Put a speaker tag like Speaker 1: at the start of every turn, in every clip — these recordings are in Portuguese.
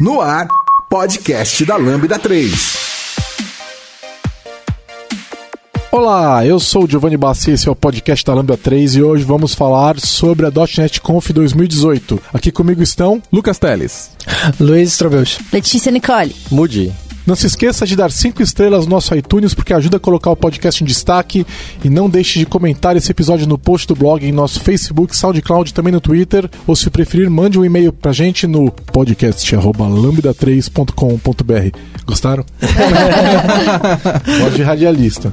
Speaker 1: No ar, podcast da Lambda 3.
Speaker 2: Olá, eu sou o Giovanni Bassi, esse é o podcast da Lambda 3 e hoje vamos falar sobre a .NET Conf 2018. Aqui comigo estão
Speaker 3: Lucas Teles,
Speaker 4: Luiz Strobelch,
Speaker 5: Letícia Nicole,
Speaker 3: Mudi.
Speaker 2: Não se esqueça de dar 5 estrelas no nosso iTunes porque ajuda a colocar o podcast em destaque e não deixe de comentar esse episódio no post do blog em nosso Facebook, SoundCloud, também no Twitter, ou se preferir, mande um e-mail pra gente no podcast@lambda3.com.br. Gostaram? Voz de radialista.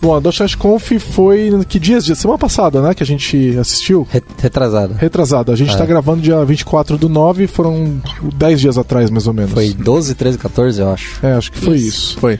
Speaker 2: Bom, a .NET Conf foi que dias? Dia? Semana passada, né? Que a gente assistiu?
Speaker 3: Retrasada.
Speaker 2: Retrasada. A gente
Speaker 3: É.
Speaker 2: tá gravando dia 24 do 9, foram 10 dias atrás, mais ou menos.
Speaker 3: Foi 12, 13, 14, eu acho.
Speaker 2: É, acho que foi isso.
Speaker 3: Foi.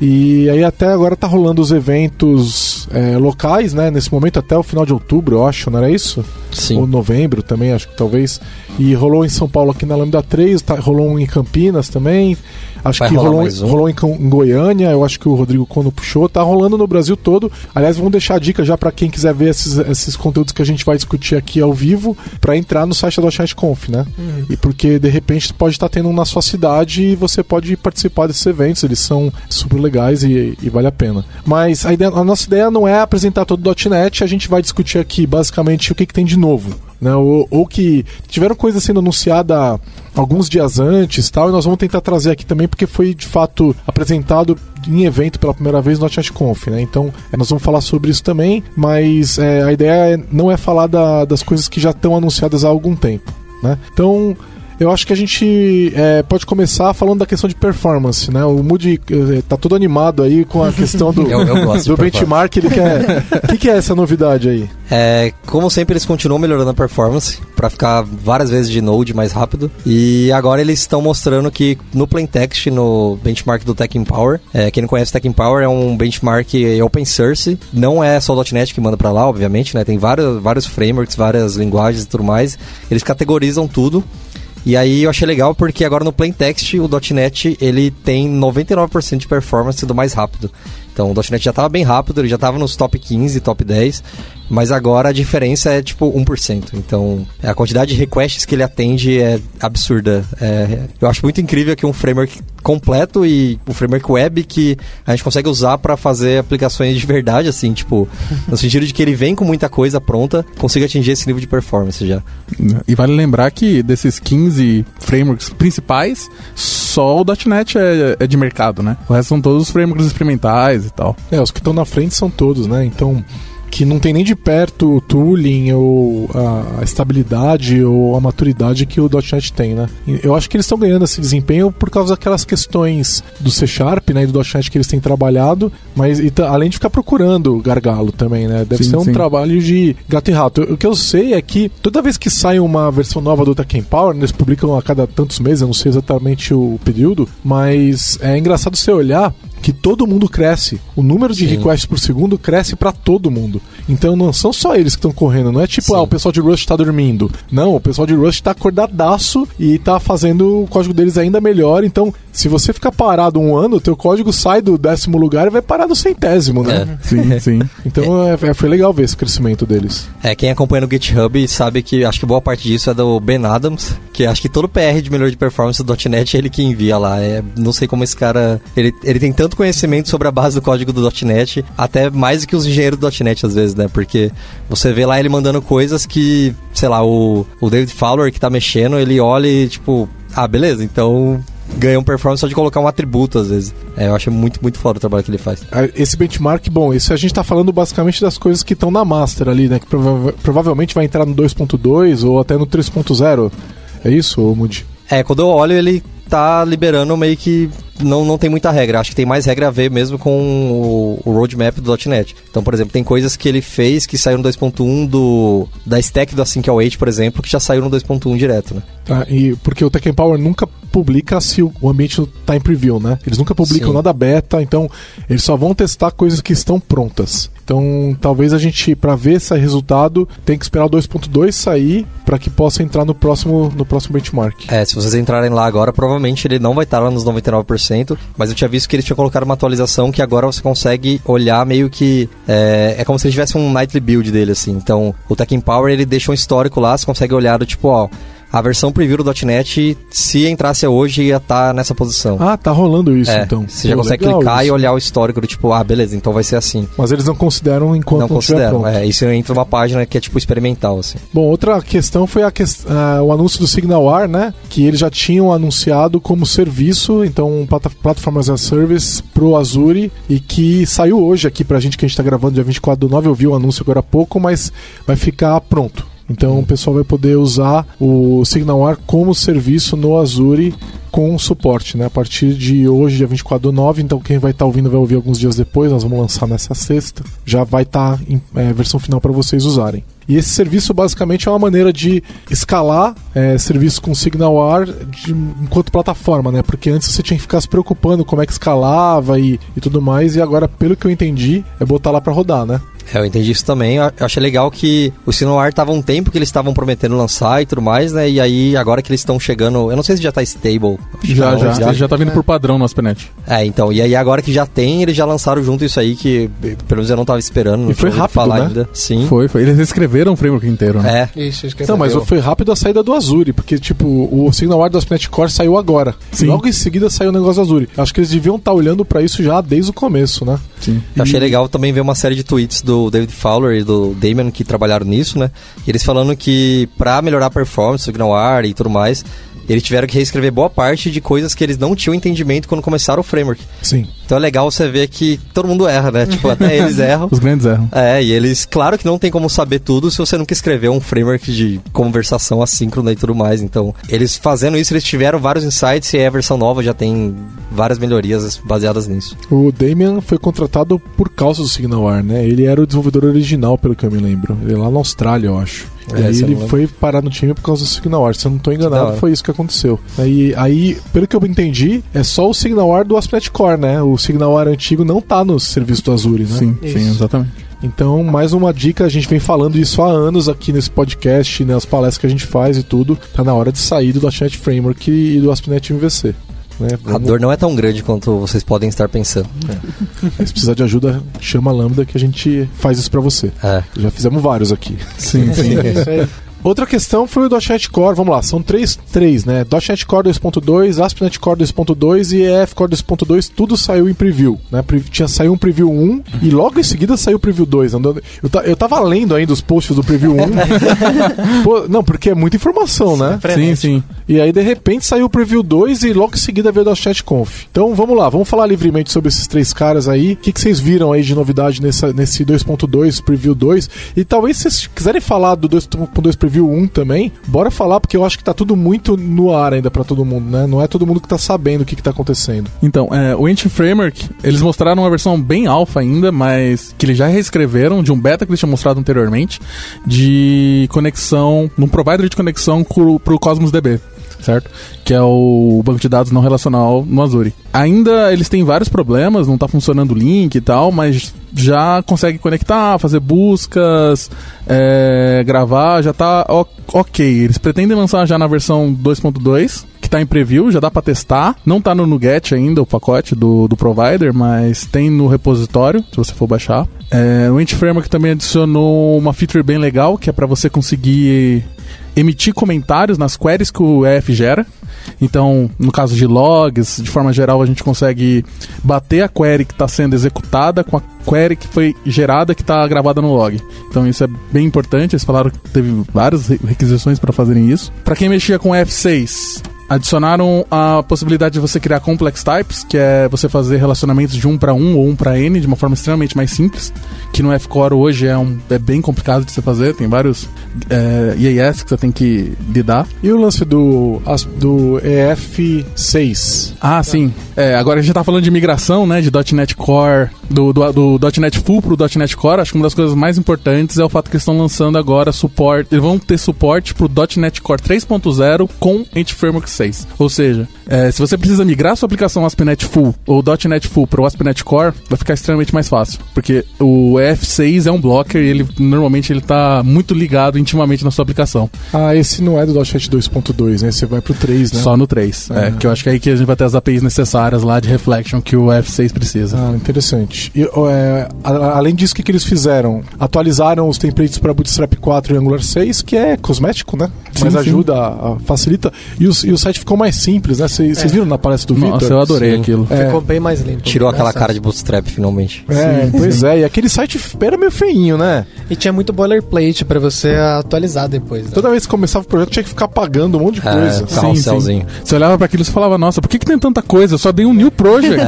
Speaker 2: E aí até agora tá rolando os eventos é, locais, né? Nesse momento até o final de outubro, eu acho, não era isso?
Speaker 3: Sim.
Speaker 2: Ou novembro também, acho que talvez. E rolou em São Paulo aqui na Lambda 3, tá, rolou um em Campinas também. Acho
Speaker 3: Vai
Speaker 2: que rolou,
Speaker 3: um?
Speaker 2: rolou em, em Goiânia, eu acho que o Rodrigo Cono puxou. Tá rolando no Brasil todo. Aliás, vamos deixar a dica já para quem quiser ver esses, esses conteúdos que a gente vai discutir aqui ao vivo, para entrar no site da .NET Conf, né?
Speaker 3: Uhum.
Speaker 2: E porque de repente pode estar tendo um na sua cidade e você pode participar desses eventos, eles são super legais e, e vale a pena. Mas a, ideia- a nossa ideia não é apresentar todo o .NET, a gente vai discutir aqui basicamente o que, que tem de novo. Né, ou, ou que tiveram coisa sendo anunciada alguns dias antes tal, e nós vamos tentar trazer aqui também porque foi de fato apresentado em evento pela primeira vez no .NET Conf, né? Então é, nós vamos falar sobre isso também, mas é, a ideia é- não é falar da- das coisas que já estão anunciadas há algum tempo, né? Então eu acho que a gente é, pode começar falando da questão de performance, né? O Moody eh, tá todo animado aí com a questão do,
Speaker 3: Eu- eu
Speaker 2: do benchmark, ele quer... O que, que é essa novidade aí?
Speaker 3: É, como sempre, eles continuam melhorando a performance para ficar várias vezes de Node mais rápido. E agora eles estão mostrando que no plaintext, no benchmark do Tech Empower, é, quem não conhece o Tech Empower é um benchmark open source. Não é só o .NET que manda para lá, obviamente, né? Tem vários, vários frameworks, várias linguagens e tudo mais. Eles categorizam tudo. E aí eu achei legal porque agora no plaintext o .NET ele tem 99% de performance do mais rápido. Então o .NET já estava bem rápido, ele já estava nos top 15, top 10, mas agora a diferença é tipo 1%. Então a quantidade de requests que ele atende é absurda. É, eu acho muito incrível que um framework completo e o framework web que a gente consegue usar para fazer aplicações de verdade, assim, tipo, no sentido de que ele vem com muita coisa pronta, consiga atingir esse nível de performance já.
Speaker 6: E vale lembrar que desses 15 frameworks principais, só o .NET é, é de mercado, né? O resto são todos os frameworks experimentais e tal.
Speaker 2: É, os que estão na frente são todos, né? Então, que não tem nem de perto o tooling ou a, estabilidade ou a maturidade que o .NET tem, né? Eu acho que eles estão ganhando esse desempenho por causa daquelas questões do C Sharp, né, e do .NET que eles têm trabalhado, mas além de ficar procurando gargalo também, né? Deve
Speaker 6: Sim,
Speaker 2: ser um
Speaker 6: sim.
Speaker 2: trabalho de gato e rato. O que eu sei é que toda vez que sai uma versão nova do Tech Power, eles publicam a cada tantos meses, eu não sei exatamente o período, mas é engraçado você olhar que todo mundo cresce. O número de
Speaker 3: Sim.
Speaker 2: requests por segundo cresce pra todo mundo. Então não são só eles que estão correndo, não é tipo,
Speaker 3: Sim.
Speaker 2: ah, o pessoal de Rust tá dormindo. Não, o pessoal de Rust tá acordadaço e tá fazendo o código deles ainda melhor. Então, se você ficar parado um ano, o teu código sai do décimo lugar e vai parar no centésimo, né?
Speaker 6: Sim, sim.
Speaker 2: Então é, é- foi legal ver esse crescimento deles.
Speaker 3: É, quem acompanha no GitHub sabe que acho que boa parte disso é do Ben Adams, que acho que todo PR de melhor de performance do .NET é ele que envia lá. É, não sei como esse cara... Ele, ele tem tanto conhecimento sobre a base do código do .NET, até mais do que os engenheiros do .NET às vezes, né? Porque você vê lá ele mandando coisas que, sei lá, o, o David Fowler que tá mexendo, ele olha e tipo... Ah, beleza, então ganha um performance só de colocar um atributo, às vezes. É, eu acho muito, muito foda o trabalho que ele faz.
Speaker 2: Ah, Esse benchmark, bom, isso a gente tá falando basicamente das coisas que estão na master ali, né? Que prova- provavelmente vai entrar no 2.2 ou até no 3.0. É isso, Moody?
Speaker 3: É, quando eu olho, ele tá liberando meio que não, não tem muita regra. Acho que tem mais regra a ver mesmo com o, o roadmap do .NET. Então, por exemplo, tem coisas que ele fez que saíram no 2.1 do da stack do Async por exemplo, que já saiu no 2.1 direto, né?
Speaker 2: Tá, e porque o Tech Power nunca publica se o ambiente está em preview, né? Eles nunca publicam Sim. nada beta, então eles só vão testar coisas que estão prontas. Então, talvez a gente, para ver esse resultado, tem que esperar o 2.2 sair para que possa entrar no próximo, no próximo benchmark.
Speaker 3: É, se vocês entrarem lá agora, provavelmente ele não vai estar lá nos 99%, mas eu tinha visto que eles tinham colocado uma atualização que agora você consegue olhar meio que. É, é como se ele tivesse um nightly build dele, assim. Então, o Tech Power ele deixa um histórico lá, você consegue olhar do tipo, ó a versão preview do .NET, se entrasse hoje, ia estar tá nessa posição.
Speaker 2: Ah, tá rolando isso,
Speaker 3: é,
Speaker 2: então.
Speaker 3: Você já consegue clicar isso. e olhar o histórico do tipo, ah, beleza, então vai ser assim.
Speaker 2: Mas eles não consideram enquanto não,
Speaker 3: não consideram, é, isso entra numa página que é tipo experimental, assim.
Speaker 2: Bom, outra questão foi a que, uh, o anúncio do SignalR, né, que eles já tinham anunciado como serviço, então, Platform as a Service pro Azure, e que saiu hoje aqui pra gente, que a gente tá gravando dia 24 do 9, eu vi o anúncio agora há pouco, mas vai ficar pronto. Então o pessoal vai poder usar o SignalR como serviço no Azure com suporte, né? A partir de hoje, dia 24 do 9, então quem vai estar tá ouvindo vai ouvir alguns dias depois, nós vamos lançar nessa sexta, já vai estar tá em é, versão final para vocês usarem. E esse serviço basicamente é uma maneira de escalar é, serviço com SignalR de, enquanto plataforma, né? Porque antes você tinha que ficar se preocupando como é que escalava e, e tudo mais, e agora, pelo que eu entendi, é botar lá para rodar, né?
Speaker 3: É, eu entendi isso também. Eu achei legal que o SignalR tava um tempo que eles estavam prometendo lançar e tudo mais, né? E aí, agora que eles estão chegando. Eu não sei se já tá stable.
Speaker 6: Já, não, já. Já, já tá vindo é. por padrão no ASP.NET.
Speaker 3: É, então. E aí, agora que já tem, eles já lançaram junto isso aí, que pelo menos eu não tava esperando.
Speaker 2: e foi rápido, falar né? ainda.
Speaker 6: Sim. Foi, foi. Eles escreveram o framework inteiro,
Speaker 3: né? É. Isso,
Speaker 2: Não, mas foi rápido a saída do Azure, porque, tipo, o SignalR do ASP.NET Core saiu agora. Sim. E logo em seguida saiu o negócio do Azure. Acho que eles deviam estar tá olhando para isso já desde o começo, né?
Speaker 3: Sim. Eu achei legal também ver uma série de tweets do David Fowler e do Damian que trabalharam nisso, né? E eles falando que para melhorar a performance do GNOAR e tudo mais, eles tiveram que reescrever boa parte de coisas que eles não tinham entendimento quando começaram o framework.
Speaker 2: Sim.
Speaker 3: Então é legal você ver que todo mundo erra, né? Tipo, até eles erram.
Speaker 6: Os grandes erram.
Speaker 3: É, e eles, claro que não tem como saber tudo se você nunca escreveu um framework de conversação assíncrona e tudo mais. Então, eles fazendo isso, eles tiveram vários insights e a versão nova já tem várias melhorias baseadas nisso.
Speaker 2: O Damian foi contratado por causa do SignalR, né? Ele era o desenvolvedor original, pelo que eu me lembro. Ele é lá na Austrália, eu acho. É, e aí ele foi parar no time por causa do SignalR. Se eu não estou enganado, foi isso que aconteceu. Aí, aí, pelo que eu entendi, é só o SignalR do ASP.NET Core, né? O SignalR antigo não está no serviço do Azure, né?
Speaker 6: Sim, isso. sim, exatamente.
Speaker 2: Então, mais uma dica, a gente vem falando isso há anos aqui nesse podcast, nas né, palestras que a gente faz e tudo. Tá na hora de sair do .NET Framework e do ASP.NET MVC.
Speaker 3: Né? Vamos... A dor não é tão grande quanto vocês podem estar pensando.
Speaker 2: É. Se precisar de ajuda, chama a Lambda que a gente faz isso para você. É. Já fizemos vários aqui.
Speaker 6: Sim, sim.
Speaker 2: Outra questão foi o .NET Core, vamos lá, são três, três né? .NET Core 2.2, ASP.NET Core 2.2 e EF Core 2.2, tudo saiu em preview, né? Tinha saiu um preview 1 e logo em seguida saiu o preview 2. Eu, eu tava lendo ainda os posts do preview 1. Pô, não, porque é muita informação, né?
Speaker 6: Sim, sim.
Speaker 2: E aí de repente saiu o preview 2 e logo em seguida veio o .NET Conf. Então vamos lá, vamos falar livremente sobre esses três caras aí. O que, que vocês viram aí de novidade nessa, nesse 2.2 preview 2? E talvez vocês quiserem falar do 2.2 preview Preview 1 também. Bora falar, porque eu acho que tá tudo muito no ar ainda para todo mundo, né? Não é todo mundo que tá sabendo o que, que tá acontecendo.
Speaker 6: Então, é, o Entity Framework, eles mostraram uma versão bem alfa ainda, mas que eles já reescreveram de um beta que eles tinham mostrado anteriormente, de conexão, num provider de conexão pro, pro Cosmos DB certo? Que é o banco de dados não relacional no Azure. Ainda eles têm vários problemas, não está funcionando o link e tal, mas já consegue conectar, fazer buscas, é, gravar, já está ok. Eles pretendem lançar já na versão 2.2, que está em preview, já dá para testar. Não está no Nuget ainda o pacote do, do provider, mas tem no repositório, se você for baixar. É, o Int Framework também adicionou uma feature bem legal, que é para você conseguir emitir comentários nas queries que o EF gera. Então, no caso de logs, de forma geral, a gente consegue bater a query que está sendo executada com a query que foi gerada que está gravada no log. Então, isso é bem importante. Eles falaram que teve várias requisições para fazerem isso. Para quem mexia com F6, adicionaram a possibilidade de você criar complex types, que é você fazer relacionamentos de um para um ou um para n de uma forma extremamente mais simples, que no F-Core hoje é, um, é bem complicado de você fazer, tem vários é, IAS que você tem que lidar.
Speaker 2: E o lance do, do EF6?
Speaker 6: Ah, sim. É, agora a gente tá falando de migração, né? De .NET Core, do, do, do .NET Full pro .NET Core. Acho que uma das coisas mais importantes é o fato que eles estão lançando agora suporte. Eles vão ter suporte pro .NET Core 3.0 com Entity Framework 6. Ou seja, é, se você precisa migrar sua aplicação ASP.NET Full ou .NET Full pro ASP.NET Core, vai ficar extremamente mais fácil. Porque o EF6 é um blocker e ele normalmente ele tá muito ligado intimamente na sua aplicação.
Speaker 2: Ah, esse não é do .NET 2.2, né? Você vai pro 3, né?
Speaker 6: Só no 3. É,
Speaker 2: Uhum.
Speaker 6: que eu acho que é aí que a gente vai ter as APIs necessárias lá de reflection que o F6 precisa.
Speaker 2: Ah, interessante. E, é, a- além disso, o que, que eles fizeram? Atualizaram os templates para Bootstrap 4 e Angular 6, que é cosmético, né?
Speaker 6: Sim,
Speaker 2: Mas ajuda, a- a- facilita. E, os- e o site ficou mais simples, né? Vocês vocês viram na palestra do
Speaker 6: Nossa,
Speaker 2: Vitor?
Speaker 6: eu adorei
Speaker 3: Sim.
Speaker 6: aquilo.
Speaker 2: É.
Speaker 4: Ficou bem mais limpo.
Speaker 3: Tirou aquela cara de bootstrap, finalmente.
Speaker 2: É, pois é. E aquele site era meio feinho, né?
Speaker 4: E tinha muito boilerplate pra você atualizar depois. Né?
Speaker 2: Toda vez que começava o projeto tinha que ficar pagando um monte de
Speaker 3: É,
Speaker 2: coisa.
Speaker 3: tá. carrosselzinho.
Speaker 6: Você olhava pra aquilo e falava, nossa, por que, que tem tanta coisa? Eu só dei um new project.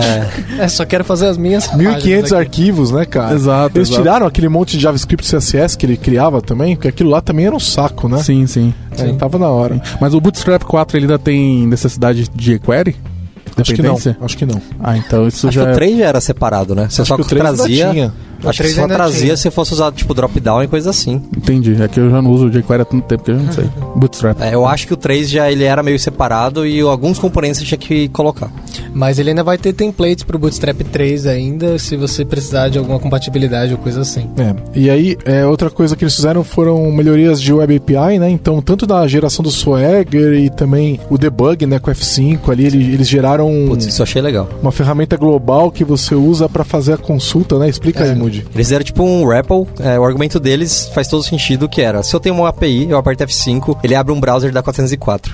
Speaker 4: É, só quero fazer as minhas
Speaker 2: 1500
Speaker 4: páginas aqui.
Speaker 2: arquivos, né, cara?
Speaker 6: Exato,
Speaker 2: Eles
Speaker 6: exato.
Speaker 2: tiraram aquele monte de JavaScript CSS que ele criava também, porque aquilo lá também era um saco, né?
Speaker 6: Sim, sim.
Speaker 2: É, tava na hora.
Speaker 6: Mas o Bootstrap 4 ele ainda tem necessidade de jQuery?
Speaker 2: Acho que não.
Speaker 6: Dependência?
Speaker 2: Acho que não.
Speaker 6: Ah, então isso
Speaker 3: Acho
Speaker 6: já
Speaker 3: que
Speaker 6: é...
Speaker 3: o 3 já era separado, né? Você
Speaker 2: Acho
Speaker 3: só
Speaker 2: que o 3 ainda
Speaker 3: trazia.
Speaker 4: O
Speaker 3: Acho que
Speaker 4: 3
Speaker 3: só trazia
Speaker 4: tinha.
Speaker 3: se fosse usado, tipo, drop-down e coisa assim.
Speaker 6: Entendi. É que eu já não uso o jQuery há tanto tempo que eu já não sei. Bootstrap.
Speaker 3: É, eu acho que o 3 já ele era meio separado e alguns componentes você tinha que colocar.
Speaker 4: Mas ele ainda vai ter templates pro Bootstrap 3 ainda, se você precisar de alguma compatibilidade ou coisa assim.
Speaker 2: É, e aí, é, outra coisa que eles fizeram foram melhorias de Web API, né? Então, tanto da geração do Swagger e também o debug, né, com F5 ali, ele- eles geraram
Speaker 3: Putz, isso eu achei legal.
Speaker 2: uma ferramenta global que você usa pra fazer a consulta, né? Explica aí, Moody.
Speaker 3: Eles fizeram tipo um REPL. é, o argumento deles faz todo sentido, que era, se eu tenho uma API, eu aperto F5, ele abre um browser da 404.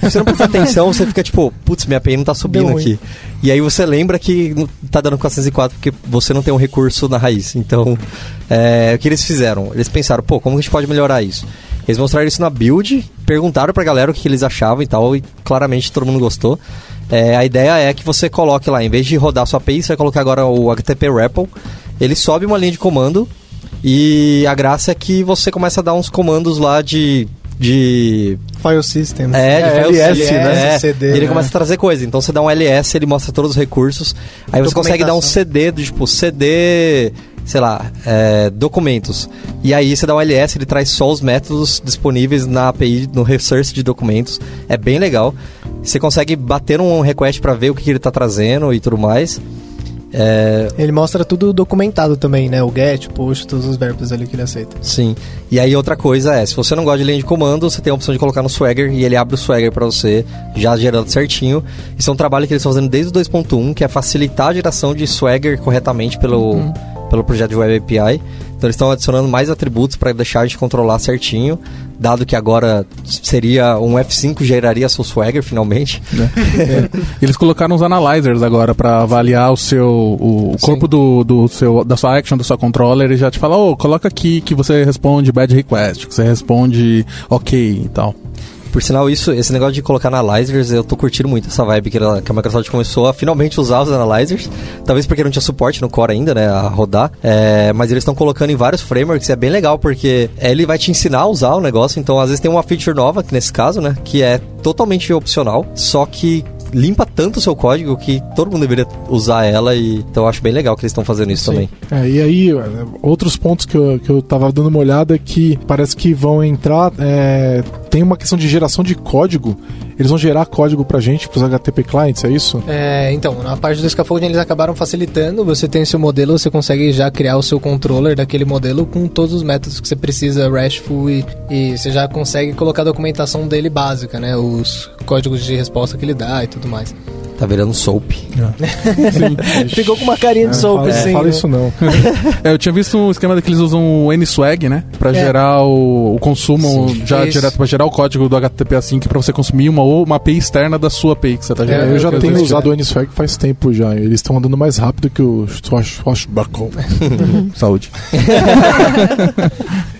Speaker 3: Se você não prestar atenção, você fica tipo, putz, minha API não tá subindo
Speaker 4: Deu ruim.
Speaker 3: aqui. E aí você lembra que tá dando 404 porque você não tem um recurso na raiz. Então, é, o que eles fizeram? Eles pensaram, pô, como a gente pode melhorar isso? Eles mostraram isso na build, perguntaram pra galera o que eles achavam e tal, e claramente todo mundo gostou. É, a ideia é que você coloque lá, em vez de rodar sua API, você vai colocar agora o HTTP REPL. Ele sobe uma linha de comando e a graça é que você começa a dar uns comandos lá de. de
Speaker 4: File System.
Speaker 3: é, de
Speaker 2: É,
Speaker 3: file
Speaker 2: LS,
Speaker 3: system,
Speaker 4: né?
Speaker 3: é,
Speaker 4: CD,
Speaker 3: e ele
Speaker 4: né?
Speaker 3: começa a trazer coisa. Então você dá um LS, ele mostra todos os recursos. Aí você consegue dar um. CD, tipo, CD, sei lá, é, documentos. E aí você dá um LS, ele traz só os métodos disponíveis na API, no resource de documentos. É bem legal. Você consegue bater um request pra ver o que, que ele tá trazendo e tudo mais. É,
Speaker 4: Ele mostra tudo documentado também, né? O get, push, todos os verbos ali que ele aceita.
Speaker 3: Sim. E aí outra coisa é, se você não gosta de linha de comando, você tem a opção de colocar no Swagger e ele abre o Swagger pra você, já gerando certinho. Isso é um trabalho que eles estão fazendo desde o 2.1, que é facilitar a geração de Swagger corretamente pelo, pelo projeto de Web API. Então eles estão adicionando mais atributos para deixar a gente controlar certinho, dado que agora seria um F5 geraria seu Swagger finalmente.
Speaker 6: Eles colocaram os analyzers agora pra avaliar o seu o, corpo do, do seu da sua action, da sua controller e já te fala, ô, coloca aqui que você responde bad request, que você responde ok e tal.
Speaker 3: Por sinal, isso, esse negócio de colocar analyzers, eu tô curtindo muito essa vibe que, ela- que a Microsoft começou a finalmente usar os analyzers. Talvez porque não tinha suporte no core ainda, né, a rodar. É, mas eles estão colocando em vários frameworks e é bem legal porque ele vai te ensinar a usar o negócio. Então, às vezes tem uma feature nova, que nesse caso, né, que é totalmente opcional, só que limpa tanto o seu código que todo mundo deveria usar ela e então eu acho bem legal que eles estão fazendo isso também.
Speaker 2: É, e aí, outros pontos que eu, que eu tava dando uma olhada é que parece que vão entrar. é, tem uma questão de geração de código. Eles vão gerar código pra gente, pros HTTP clients, é isso?
Speaker 4: É, então, na parte do scaffolding eles acabaram facilitando. Você tem seu modelo, você consegue já criar o seu controller daquele modelo com todos os métodos que você precisa, RESTful, e, e você já consegue colocar a documentação dele básica, né? Os códigos de resposta que ele dá e tudo mais.
Speaker 3: Tá virando soap.
Speaker 4: Ficou com uma carinha de soap,
Speaker 2: fala,
Speaker 4: assim.
Speaker 2: fala
Speaker 4: né?
Speaker 2: isso não.
Speaker 6: É, eu tinha visto um esquema que eles usam o NSWAG, né? Pra
Speaker 4: É.
Speaker 6: gerar o, o consumo
Speaker 3: Sim.
Speaker 6: já
Speaker 4: Isso.
Speaker 6: direto, pra gerar o código do HTTP que pra você consumir uma, ou uma API externa da sua API que você tá gerando.
Speaker 2: É, eu já tenho usado o NSWAG faz tempo já. Eles estão andando mais rápido que o Swashbuckle.
Speaker 6: Saúde.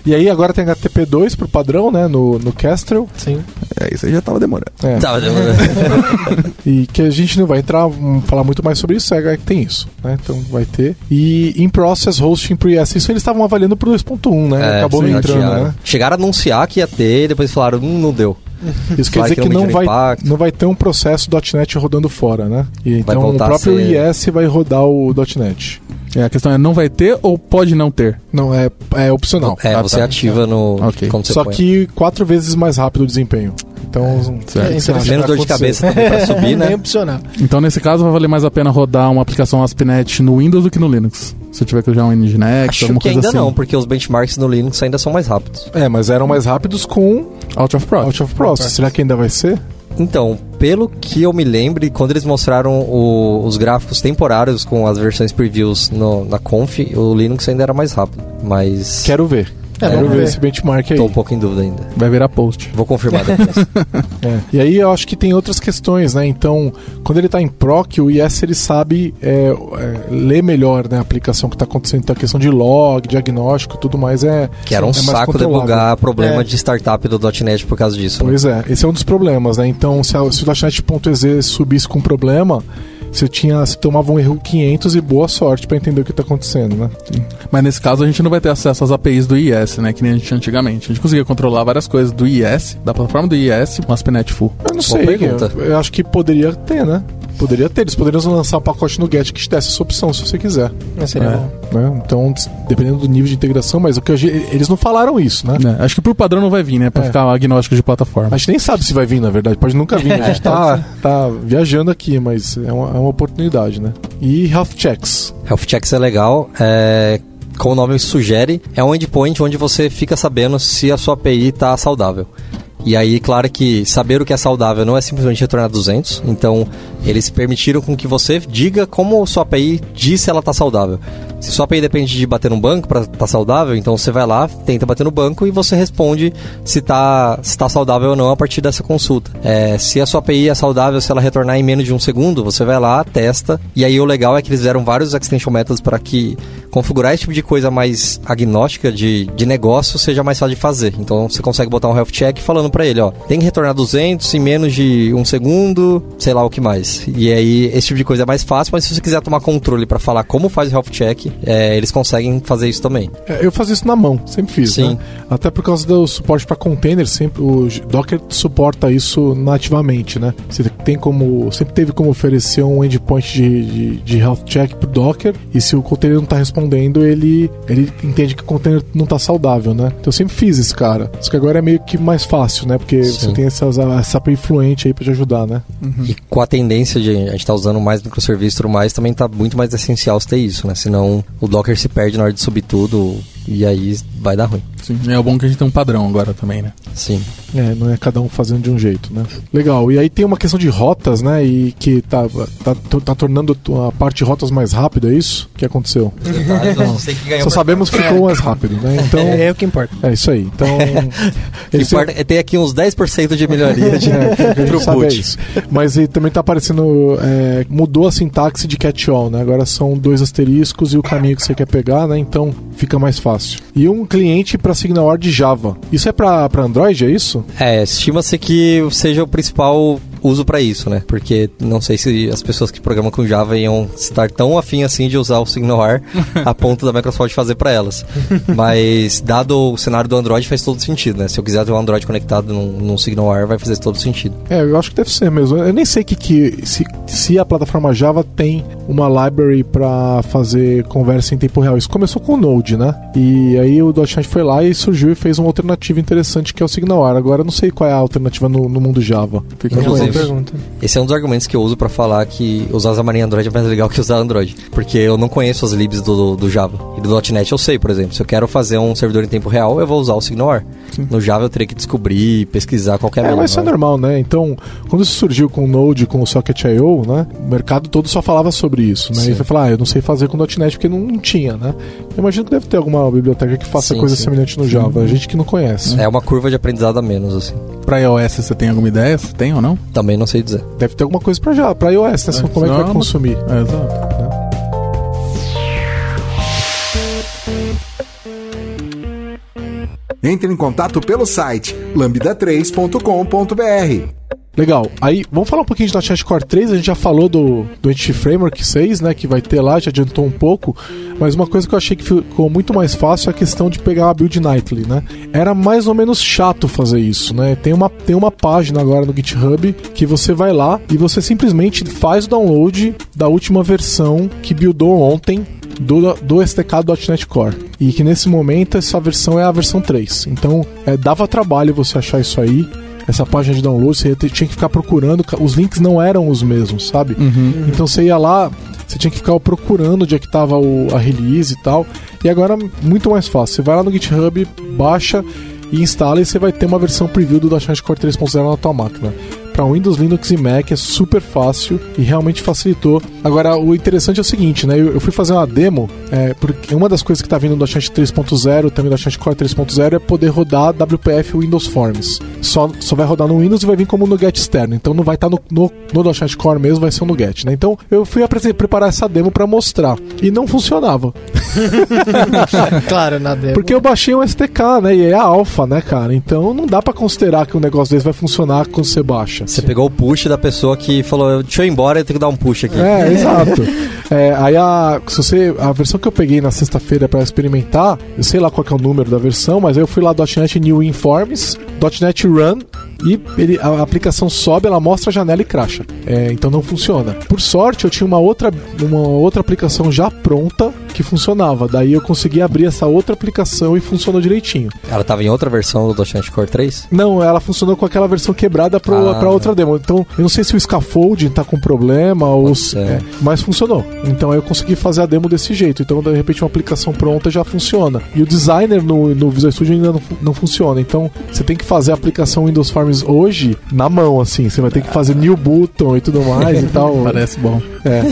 Speaker 2: e aí agora tem HTTP 2 pro padrão, né? No, no Kestrel.
Speaker 4: Sim.
Speaker 6: É, isso aí já tava demorando.
Speaker 2: É.
Speaker 3: Tá, demorando.
Speaker 2: E que a gente não vai entrar, falar muito mais sobre isso, é que tem isso, né? Então vai ter. E in process hosting pro IS, isso eles estavam avaliando pro 2.1, né?
Speaker 3: É,
Speaker 2: Acabou
Speaker 3: sim,
Speaker 2: não entrando,
Speaker 3: adiaram.
Speaker 2: né?
Speaker 3: Chegaram a anunciar que ia ter, e depois falaram, hum, não deu.
Speaker 2: Isso quer dizer
Speaker 3: que não
Speaker 2: vai,
Speaker 3: impacto.
Speaker 2: não vai ter um processo .NET rodando fora, né? E então o próprio
Speaker 3: ser-
Speaker 2: IS vai rodar o .NET.
Speaker 6: É, a questão é, não vai ter ou pode não ter?
Speaker 2: Não, é, é opcional.
Speaker 3: É,
Speaker 2: Ah,
Speaker 3: você
Speaker 2: tá.
Speaker 3: ativa no.
Speaker 6: Ok.
Speaker 3: Quando você
Speaker 2: Só
Speaker 3: põe.
Speaker 2: que quatro vezes mais rápido o desempenho. Então,
Speaker 6: certo.
Speaker 2: isso acho que
Speaker 3: Menos dor de cabeça também pra subir,
Speaker 4: Bem
Speaker 3: né?
Speaker 4: opcional.
Speaker 6: Então, nesse caso, vai valer mais a pena rodar uma aplicação ASP.NET no Windows do que no Linux. Se eu tiver que usar um Nginx,
Speaker 3: Acho
Speaker 6: alguma
Speaker 3: que
Speaker 6: coisa
Speaker 3: ainda
Speaker 6: assim.
Speaker 3: não, porque os benchmarks no Linux ainda são mais rápidos.
Speaker 2: É, mas eram mais rápidos com
Speaker 6: Out of Process.
Speaker 2: Out of Process. Será que ainda vai ser?
Speaker 3: Então, pelo que eu me lembre, quando eles mostraram o- os gráficos temporários com as versões previews no- na Conf, o Linux ainda era mais rápido. Mas
Speaker 2: Quero ver.
Speaker 4: É,
Speaker 2: Quero ver esse benchmark aí.
Speaker 3: tô um pouco em dúvida ainda.
Speaker 6: Vai virar post.
Speaker 3: Vou confirmar depois.
Speaker 2: É. E aí eu acho que tem outras questões, né? Então, quando ele está em proc, o IS ele sabe é, é, ler melhor né, a aplicação que está acontecendo. Então, a questão de log, diagnóstico tudo mais é.
Speaker 3: que era um
Speaker 2: é mais
Speaker 3: saco debugar problema
Speaker 4: É.
Speaker 3: de startup do .NET por causa disso. né?
Speaker 2: Pois é, esse é um dos problemas, né? Então, se, a, se o .NET.exe subisse com problema, você tinha, você tomava um erro 500 e boa sorte para entender o que está acontecendo, né?
Speaker 6: Mas nesse caso a gente não vai ter acesso às APIs do IS, né? Que nem a gente tinha antigamente. A gente conseguia controlar várias coisas do IS, da plataforma do IS, com ASP.NET Full.
Speaker 2: Eu não
Speaker 3: Boa
Speaker 2: sei, eu, eu acho que poderia ter, né? Poderia ter, eles poderiam lançar um pacote no Get que te desse essa opção, se você quiser.
Speaker 4: Mas seria
Speaker 6: É.
Speaker 4: bom.
Speaker 2: né? Então, dependendo do nível de integração, mas o que eles não falaram isso, né?
Speaker 6: Né? Acho que por padrão não vai vir, né? Pra
Speaker 2: É.
Speaker 6: ficar agnóstico de plataforma.
Speaker 2: A gente nem sabe se vai vir, na verdade. Pode nunca vir. né? A gente tá, tá viajando aqui, mas é uma, é uma oportunidade, né? E health checks.
Speaker 3: Health Checks é legal. É, como o nome sugere, é um endpoint onde você fica sabendo se a sua API está saudável. E aí, claro que saber o que é saudável não é simplesmente retornar 200. Então, eles permitiram com que você diga como sua API diz se ela está saudável. Se sua API depende de bater no banco para estar saudável, então você vai lá, tenta bater no banco e você responde se está se tá saudável ou não a partir dessa consulta. É, se a sua API é saudável, se ela retornar em menos de um segundo, você vai lá, testa. E aí o legal é que eles fizeram vários extension methods para que configurar esse tipo de coisa mais agnóstica de, de negócio seja mais fácil de fazer. Então você consegue botar um health check falando para ele, ó, tem que retornar 200 em menos de um segundo, sei lá o que mais. E aí esse tipo de coisa é mais fácil, mas se você quiser tomar controle para falar como faz o health check, é, eles conseguem fazer isso também.
Speaker 2: É, Eu fazia isso na mão, sempre fiz,
Speaker 3: Sim.
Speaker 2: né? Até por causa do suporte para container, sempre o Docker suporta isso nativamente, né? Você tem como, sempre teve como oferecer um endpoint de, de, de health check pro Docker e se o container não tá respondendo, ele ele entende que o container não tá saudável, né? Então eu sempre fiz isso, cara. Só que agora é meio que mais fácil, né? Porque
Speaker 3: Sim.
Speaker 2: você tem essas, essa API fluente aí para te ajudar, né?
Speaker 3: E com a tendência de a gente tá usando mais microserviço e tudo mais, também tá muito mais essencial você ter isso, né? Senão o Docker se perde na hora de subir tudo e aí vai dar ruim.
Speaker 6: Sim. É bom que a gente tem um padrão agora também, né?
Speaker 3: Sim.
Speaker 2: É, não é cada um fazendo de um jeito, né? Legal. E aí tem uma questão de rotas, né? E que tá, tá, tá tornando a parte de rotas mais rápida, é isso? O que aconteceu? Só sabemos que ficou mais rápido, né? Então,
Speaker 4: É, é o que importa.
Speaker 2: é isso aí. Então,
Speaker 3: importa é ter aqui uns 10% de melhoria de
Speaker 2: É, é
Speaker 3: throughput.
Speaker 2: isso. Mas ele também tá aparecendo. é, mudou a sintaxe de catch-all, né? Agora são dois asteriscos e o caminho que você quer pegar, né? Então fica mais fácil. E um cliente para SignalR de Java. Isso é para Android, é isso?
Speaker 3: É, estima-se que seja o principal uso para isso, né? Porque não sei se as pessoas que programam com Java iam estar tão afim assim de usar o SignalR a ponto da Microsoft fazer para elas. Mas dado o cenário do Android faz todo sentido, né? Se eu quiser ter um Android conectado num, num SignalR vai fazer todo sentido.
Speaker 2: É, eu acho que deve ser mesmo. Eu nem sei que, que se, se a plataforma Java tem uma library para fazer conversa em tempo real. Isso começou com o Node, né? E aí o .NET foi lá e surgiu e fez uma alternativa interessante que é o SignalR. Agora eu não sei qual é a alternativa no, no mundo Java.
Speaker 6: Fica
Speaker 3: Inclusive,
Speaker 4: pergunta.
Speaker 3: Esse é um dos argumentos que eu uso para falar que usar Xamarin Android é mais legal que usar Android. Porque eu não conheço as libs do, do Java. E do .NET eu sei, por exemplo. Se eu quero fazer um servidor em tempo real, eu vou usar o SignalR. No Java eu teria que descobrir, pesquisar qualquer
Speaker 2: É, mas isso é normal, né? Então, quando isso surgiu com o Node, com o Socket.io, né? O mercado todo só falava sobre isso, né?
Speaker 3: Sim.
Speaker 2: E você fala, ah, eu não sei fazer com .NET porque não, não tinha, né? Eu imagino que deve ter alguma biblioteca que faça
Speaker 3: Sim,
Speaker 2: coisa
Speaker 3: sim.
Speaker 2: semelhante no Java. A gente que não conhece.
Speaker 3: É uma curva de aprendizado a menos, assim.
Speaker 6: Pra iOS você tem alguma ideia? Você tem ou não?
Speaker 3: Também não sei dizer.
Speaker 2: Deve ter alguma coisa pra, Java, pra iOS, né?
Speaker 6: É,
Speaker 2: Como é que vai
Speaker 6: não,
Speaker 2: consumir?
Speaker 6: É, exato.
Speaker 1: Entre em contato pelo site lambda3.com.br.
Speaker 2: Legal. Aí, vamos falar um pouquinho de .NET Core 3. A gente já falou do, do Entity Framework 6, né? Que vai ter lá, já adiantou um pouco. Mas uma coisa que eu achei que ficou muito mais fácil é a questão de pegar a build nightly, né? Era mais ou menos chato fazer isso, né? Tem uma, tem uma página agora no GitHub que você vai lá e você simplesmente faz o download da última versão que buildou ontem do, do .NET Core. E que nesse momento essa versão é a versão 3. Então, é, dava trabalho você achar isso aí essa página de download, você tinha que ficar procurando, os links não eram os mesmos, sabe?
Speaker 6: Uhum.
Speaker 2: Então você ia lá, você tinha que ficar procurando onde é que estava a release e tal. E agora muito mais fácil. Você vai lá no GitHub, baixa e instala e você vai ter uma versão preview do .NET Core 3.0 na tua máquina para Windows, Linux e Mac é super fácil e realmente facilitou. Agora, o interessante é o seguinte, né? Eu, eu fui fazer uma demo, é, porque uma das coisas que está vindo do .NET 3.0, também do .NET Core 3.0, é poder rodar WPF Windows Forms. Só, só vai rodar no Windows e vai vir como no Get externo. Então não vai estar tá no, no, no .NET Core mesmo, vai ser no Get, né? Então eu fui preparar essa demo para mostrar. E não funcionava.
Speaker 4: claro, na demo.
Speaker 2: Porque eu baixei um STK, né? E é a alfa, né, cara? Então não dá para considerar que um negócio desse vai funcionar quando você baixa.
Speaker 3: Você pegou o push da pessoa que falou, deixa eu ir embora, eu tenho que dar um push aqui.
Speaker 2: É, exato. É, aí a, se você, a versão que eu peguei na sexta-feira para experimentar, eu sei lá qual é o número da versão, mas eu fui lá .NET New Informs, .NET Run e ele, a aplicação sobe, ela mostra a janela e cracha. É, então não funciona. Por sorte, eu tinha uma outra, uma outra aplicação já pronta que funcionava. Daí eu consegui abrir essa outra aplicação e funcionou direitinho.
Speaker 3: Ela estava em outra versão do .NET Core 3?
Speaker 2: Não, ela funcionou com aquela versão quebrada para ah, outra demo. Então, eu não sei se o scaffolding tá com problema ou se, é, mas funcionou. Então eu consegui fazer a demo desse jeito. Então, de repente, uma aplicação pronta já funciona. E o designer no, no Visual Studio ainda não, não funciona. Então, você tem que fazer a aplicação Windows Hoje na mão, assim. Você vai ter que fazer new button e tudo mais e tal.
Speaker 6: Parece bom.
Speaker 2: É.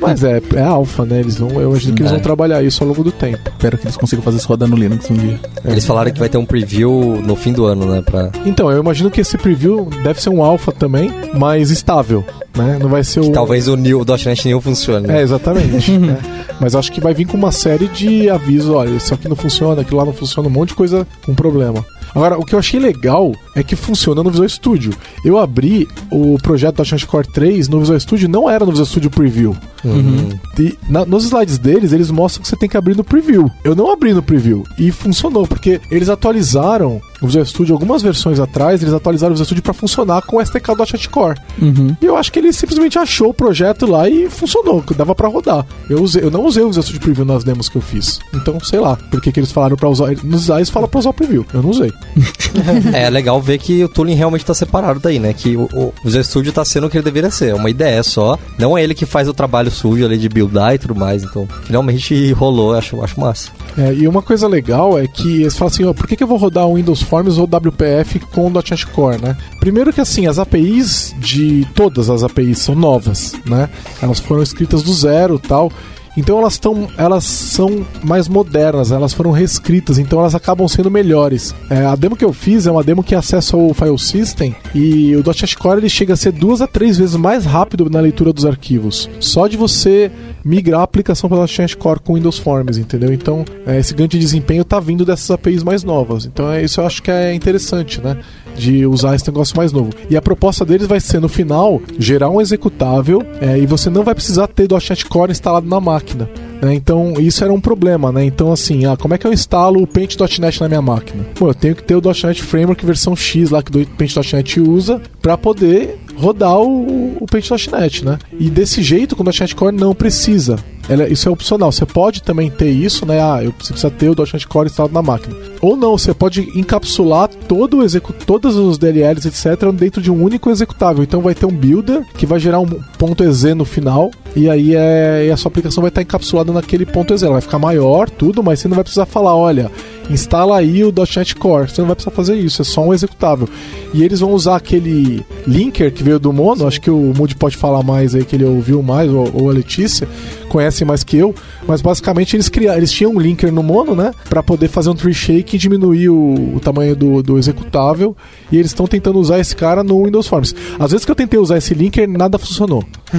Speaker 2: Mas é, é alfa, né? Eles vão, eu imagino que eles vão trabalhar isso ao longo do tempo.
Speaker 6: Espero que eles consigam fazer isso rodando no Linux um dia.
Speaker 3: É. Eles falaram que vai ter um preview no fim do ano, né? Pra...
Speaker 2: Então, eu imagino que esse preview deve ser um alfa também, mas estável. Né? Não vai ser
Speaker 3: que
Speaker 2: o.
Speaker 3: Talvez o New, o .NET New funcione.
Speaker 2: Né? É, exatamente. né? Mas acho que vai vir com uma série de avisos: olha, isso aqui não funciona, aquilo lá não funciona, um monte de coisa com problema. Agora, o que eu achei legal é que funciona no Visual Studio. Eu abri o projeto da .NET Core 3 no Visual Studio, não era no Visual Studio Preview.
Speaker 3: Uhum.
Speaker 2: E na, nos slides deles, eles mostram que você tem que abrir no Preview. Eu não abri no Preview e funcionou, porque eles atualizaram o Visual Studio algumas versões atrás, eles atualizaram o Visual Studio para funcionar com o SDK.NET Core.
Speaker 6: Uhum.
Speaker 2: E eu acho que ele simplesmente achou o projeto lá e funcionou, que dava para rodar. Eu, usei, eu não usei o Visual Studio Preview nas demos que eu fiz. Então, sei lá, porque que eles falaram para usar. Nos slides fala para usar o Preview. Eu não usei.
Speaker 3: é legal ver que o tooling realmente tá separado daí, né? Que o, o Visual Studio tá sendo o que ele deveria ser. É uma ideia só. Não é ele que faz o trabalho sujo ali de buildar e tudo mais. Então, finalmente rolou, acho, acho massa.
Speaker 2: É, e uma coisa legal é que eles falam assim, ó, por que, que eu vou rodar o Windows Forms ou WPF com .NET Core, né? Primeiro que assim, as APIs de todas as APIs são novas, né? Elas foram escritas do zero, tal. Então elas estão, elas são mais modernas, elas foram reescritas, então elas acabam sendo melhores. É, a demo que eu fiz é uma demo que acessa o file system e o .NET Core ele chega a ser duas a três vezes mais rápido na leitura dos arquivos. Só de você migrar a aplicação para .NET Core com Windows Forms, entendeu? Então é, esse ganho de desempenho está vindo dessas APIs mais novas. Então é, isso eu acho que é interessante, né? de usar esse negócio mais novo. E a proposta deles vai ser, no final, gerar um executável é, e você não vai precisar ter .NET Core instalado na máquina. Né? Então, isso era um problema, né? Então, assim, ah, como é que eu instalo o Paint.NET na minha máquina? Bom, eu tenho que ter o .NET Framework versão X lá que o Paint.NET usa para poder rodar o, o Paint.NET, né? E desse jeito, com o .NET Core não precisa. Ela, isso é opcional. Você pode também ter isso, né? Ah, eu preciso ter o .NET Core instalado na máquina. Ou não, você pode encapsular todo o todos os DLLs, etc., dentro de um único executável. Então vai ter um builder que vai gerar um ponto .exe no final, e aí é, e a sua aplicação vai estar encapsulada naquele ponto .exe. Ela vai ficar maior, tudo, mas você não vai precisar falar, olha, instala aí o .NET Core. Você não vai precisar fazer isso, é só um executável. E eles vão usar aquele linker que veio do Mono, acho que o Moody pode falar mais aí, que ele ouviu mais, ou, ou a Letícia, conhecem mais que eu, mas basicamente eles criaram, eles tinham um linker no Mono, né, para poder fazer um tree shake e diminuir o, o tamanho do, do executável, e eles estão tentando usar esse cara no Windows Forms. Às vezes que eu tentei usar esse linker, nada funcionou.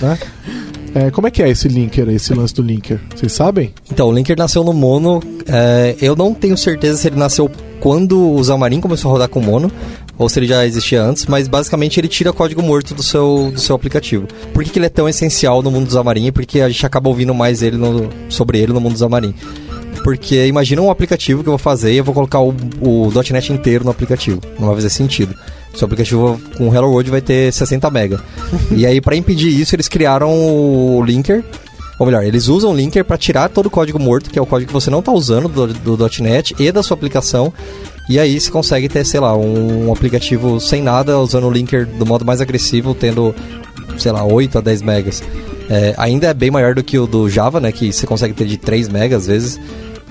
Speaker 2: né? É, como é que é esse linker, esse lance do linker? Vocês sabem?
Speaker 3: Então, o Linker nasceu no Mono. é, eu não tenho certeza se ele nasceu quando o Xamarin começou a rodar com Mono, ou se ele já existia antes, mas basicamente ele tira código morto do seu, do seu aplicativo. Por que, que ele é tão essencial no mundo do Xamarin? Porque a gente acaba ouvindo mais ele no- sobre ele no mundo do Xamarin. Porque imagina um aplicativo que eu vou fazer e eu vou colocar o, o .NET inteiro no aplicativo. Não vai fazer sentido. Seu aplicativo com Hello World vai ter 60 mega. e aí, para impedir isso, eles criaram o Linker. Ou melhor, eles usam o Linker para tirar todo o código morto, que é o código que você não está usando do, do .NET e da sua aplicação. E aí você consegue ter, sei lá, um aplicativo sem nada, usando o Linker do modo mais agressivo, tendo, sei lá, 8 a 10 megas. É, ainda é bem maior do que o do Java, né? Que você consegue ter de 3 megas às vezes.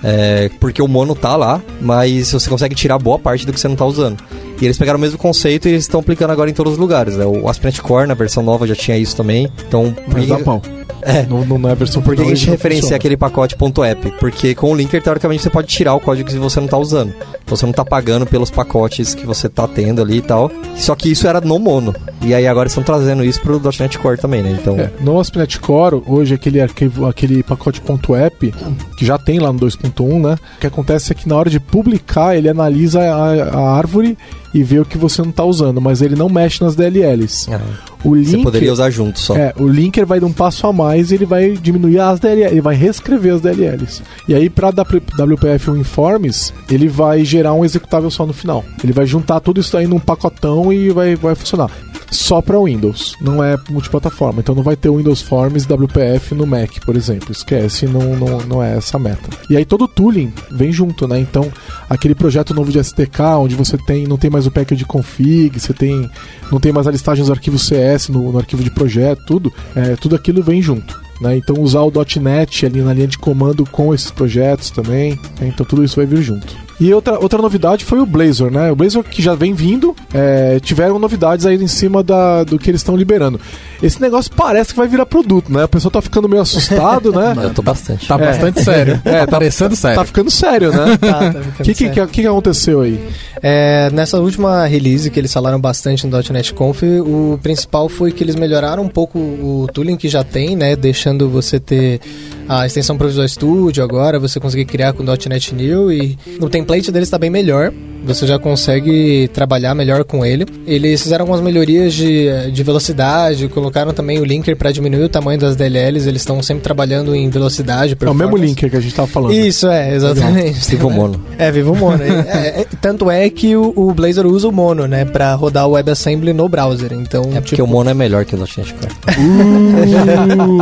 Speaker 3: É, porque o mono tá lá, mas você consegue tirar boa parte do que você não tá usando. E eles pegaram o mesmo conceito e eles estão aplicando agora em todos os lugares. Né? O ASP.NET Core, na versão nova, já tinha isso também. Então,
Speaker 2: Mas dá pau.
Speaker 3: É.
Speaker 2: Não, não é a versão
Speaker 3: por que a gente referencia aquele pacote .app? Porque com o linker, teoricamente, você pode tirar o código que você não está usando. Então, você não está pagando pelos pacotes que você está tendo ali e tal. Só que isso era no mono. E aí agora estão trazendo isso pro .NET Core também, né? Então,
Speaker 2: É, no ASP.NET Core, hoje aquele arquivo, aquele pacote .app, que já tem lá no 2.1, né? O que acontece é que na hora de publicar, ele analisa a, a árvore e vê o que você não está usando, mas ele não mexe nas DLLs.
Speaker 3: ah,
Speaker 2: O
Speaker 3: você
Speaker 2: linker,
Speaker 3: poderia usar junto só.
Speaker 2: É, o linker vai dar um passo a mais e ele vai diminuir as DLLs, ele vai reescrever as DLLs. E aí, para WPF Informs, ele vai gerar um executável só no final. Ele vai juntar tudo isso aí num pacotão e vai, vai funcionar. Só para Windows, não é multiplataforma. Então não vai ter Windows Forms WPF no Mac, por exemplo. Esquece, não, não, não é essa a meta. E aí todo o tooling vem junto, né? Então, aquele projeto novo de STK, onde você tem não tem mais o package config, você tem não tem mais a listagem dos arquivos CS no, no arquivo de projeto, tudo, é, tudo aquilo vem junto. Né? Então usar o .NET ali na linha de comando com esses projetos também, né? então tudo isso vai vir junto. E outra, outra novidade foi o Blazor, né? O Blazor que já vem vindo, é, tiveram novidades aí em cima da, do que eles estão liberando. Esse negócio parece que vai virar produto, né? O pessoal tá ficando meio assustado, né?
Speaker 3: Eu tô bastante.
Speaker 6: Tá
Speaker 2: É.
Speaker 6: bastante sério.
Speaker 2: É,
Speaker 6: tá parecendo sério.
Speaker 2: Tá ficando sério, né?
Speaker 4: Tá, tá
Speaker 2: O
Speaker 4: ficando
Speaker 2: que, que,
Speaker 4: sério.
Speaker 2: que, que aconteceu aí?
Speaker 4: É, nessa última release que eles falaram bastante no .NET Conf, o principal foi que eles melhoraram um pouco o tooling que já tem, né, deixando você ter a extensão pro Visual Studio agora, você conseguir criar com .NET New e o template deles está bem melhor. Você já consegue trabalhar melhor com ele. Eles fizeram algumas melhorias de, de velocidade, colocaram também o linker para diminuir o tamanho das DLLs. Eles estão sempre trabalhando em velocidade.
Speaker 2: É o mesmo linker que a gente tava falando.
Speaker 4: Isso, é, exatamente.
Speaker 3: Vivo mono.
Speaker 4: É, Vivo Mono. É, é, tanto é que o, o Blazor usa o Mono, né? Pra rodar o WebAssembly no browser. Então,
Speaker 3: É porque
Speaker 4: tipo,
Speaker 3: o mono é melhor que o .NET Core.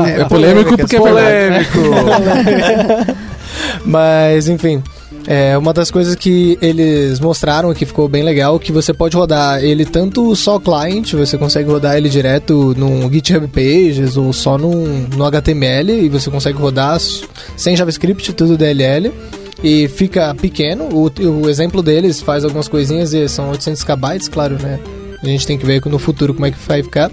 Speaker 6: É polêmico porque é verdade.
Speaker 2: Polêmico!
Speaker 4: Mas, enfim. É uma das coisas que eles mostraram que ficou bem legal, que você pode rodar ele tanto só client, você consegue rodar ele direto num GitHub Pages ou só num, no HTML e você consegue rodar sem JavaScript, tudo DLL. E fica pequeno, o, o exemplo deles faz algumas coisinhas e são 800 KB, claro, né? A gente tem que ver no futuro como é que vai ficar.